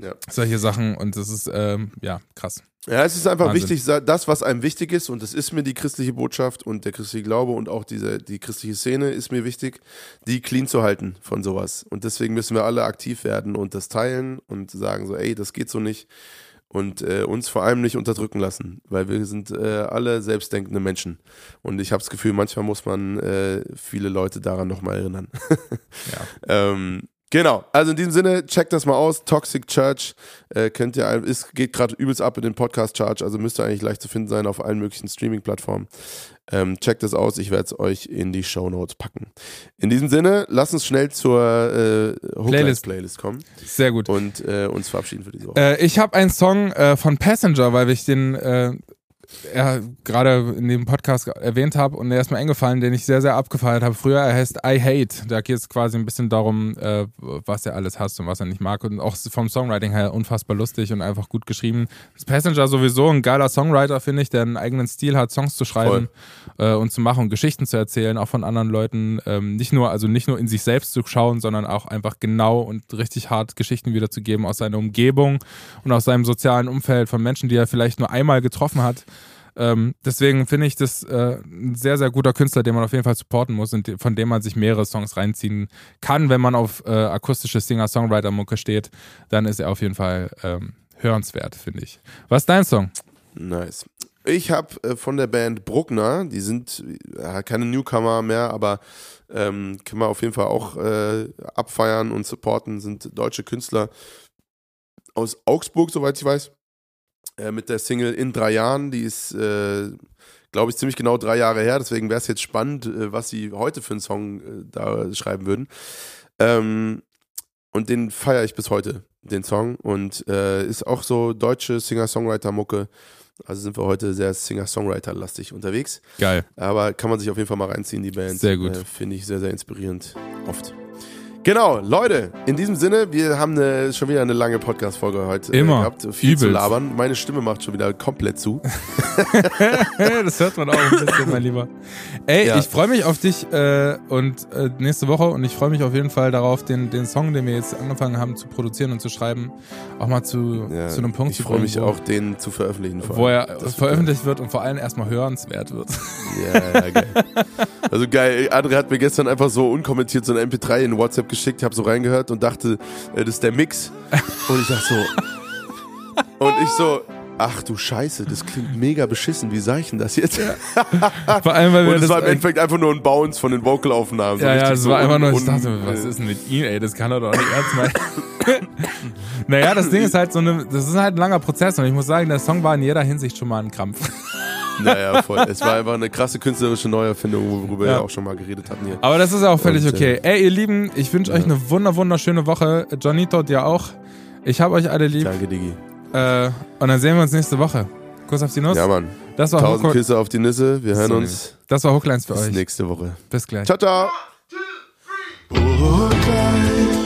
ja. solche Sachen und das ist, ähm, ja, krass. Ja, es ist einfach Wahnsinn. wichtig, das, was einem wichtig ist, und das ist mir die christliche Botschaft und der christliche Glaube und auch diese, die christliche Szene ist mir wichtig, die clean zu halten von sowas. Und deswegen müssen wir alle aktiv werden und das teilen und sagen so, ey, das geht so nicht. Und äh, uns vor allem nicht unterdrücken lassen, weil wir sind äh, alle selbstdenkende Menschen. Und ich habe das Gefühl, manchmal muss man äh, viele Leute daran nochmal erinnern. Ja. Ähm, genau, also in diesem Sinne, checkt das mal aus. Toxic Church äh, könnt ihr, ist, geht gerade übelst ab in den Podcast-Charge, also müsste eigentlich leicht zu finden sein auf allen möglichen Streaming-Plattformen. Ähm, checkt das aus, ich werde es euch in die Show Notes packen. In diesem Sinne, lasst uns schnell zur äh, Playlist. Playlist-Playlist kommen Sehr gut. und äh, uns verabschieden für diese Woche. Äh, ich habe einen Song äh, von Passenger, weil ich den äh, ja, gerade in dem Podcast erwähnt habe und der ist mir eingefallen, den ich sehr, sehr abgefeiert habe. Früher, er heißt I Hate. Da geht es quasi ein bisschen darum, äh, was er alles hasst und was er nicht mag. Und auch vom Songwriting her unfassbar lustig und einfach gut geschrieben. Das Passenger sowieso ein geiler Songwriter, finde ich, der einen eigenen Stil hat, Songs zu schreiben äh, und zu machen und Geschichten zu erzählen, auch von anderen Leuten. Ähm, nicht nur, also nicht nur in sich selbst zu schauen, sondern auch einfach genau und richtig hart Geschichten wiederzugeben aus seiner Umgebung und aus seinem sozialen Umfeld von Menschen, die er vielleicht nur einmal getroffen hat. Ähm, deswegen finde ich das äh, ein sehr, sehr guter Künstler, den man auf jeden Fall supporten muss und von dem man sich mehrere Songs reinziehen kann. Wenn man auf äh, akustische Singer-Songwriter-Mucke steht, dann ist er auf jeden Fall ähm, hörenswert, finde ich. Was ist dein Song? Nice. Ich habe äh, von der Band Bruckner, die sind ja, keine Newcomer mehr, aber ähm, können wir auf jeden Fall auch äh, abfeiern und supporten, sind deutsche Künstler aus Augsburg, soweit ich weiß, äh, mit der Single In drei Jahren, die ist, äh, glaube ich, ziemlich genau drei Jahre her, deswegen wäre es jetzt spannend, äh, was sie heute für einen Song äh, da schreiben würden. Ähm, und den feiere ich bis heute, den Song. Und ist auch so deutsche Singer-Songwriter-Mucke. Also sind wir heute sehr Singer-Songwriter-lastig unterwegs. Geil. Aber kann man sich auf jeden Fall mal reinziehen, die Band. Sehr gut. Finde ich sehr, sehr inspirierend. Oft. Genau, Leute, in diesem Sinne, wir haben eine, schon wieder eine lange Podcast-Folge heute äh, Immer. gehabt. Viel zu Übelst. labern. Meine Stimme macht schon wieder komplett zu. das hört man auch ein bisschen, mein Lieber. Ey, Ja. ich freue mich auf dich äh, und äh, nächste Woche und ich freue mich auf jeden Fall darauf, den, den Song, den wir jetzt angefangen haben zu produzieren und zu schreiben, auch mal zu, Ja, zu einem Punkt ich zu freue bringen, mich wo, auch, den zu veröffentlichen. vor wo er Das wird veröffentlicht wird und vor allem erstmal hörenswert wird. Ja, ja, geil. Also geil, André hat mir gestern einfach so unkommentiert so ein MP3 in WhatsApp geschickt, ich habe so reingehört und dachte, äh, das ist der Mix. Und ich dachte so. Und ich so, ach du Scheiße, das klingt mega beschissen, wie sag ich denn das jetzt? vor allem, weil wir Und es das war im Endeffekt einfach nur ein Bounce von den Vocalaufnahmen. so Ja, ja, es so war einfach nur, ich dachte, was ist denn mit ihm, ey, das kann er doch nicht ernst meinen. naja, das Ding ist halt so eine, das ist halt ein langer Prozess und ich muss sagen, der Song war in jeder Hinsicht schon mal ein Krampf. Naja, voll. Es war einfach eine krasse künstlerische Neuerfindung, worüber Ja. wir auch schon mal geredet hatten hier. Aber das ist auch völlig Und, okay. Ey, ihr Lieben, ich wünsche euch eine wunder, wunderschöne Woche. Johnito, dir auch. Ich hab euch alle lieb. Danke, Digi. Äh, und dann sehen wir uns nächste Woche. Kuss auf die Nuss. Ja, Mann. das, war Tausend Hook, Küsse auf die Nüsse. Wir hören uns das war Hooklines für bis euch. nächste Woche. Bis gleich. Ciao, ciao. Hooklines. Hooklines.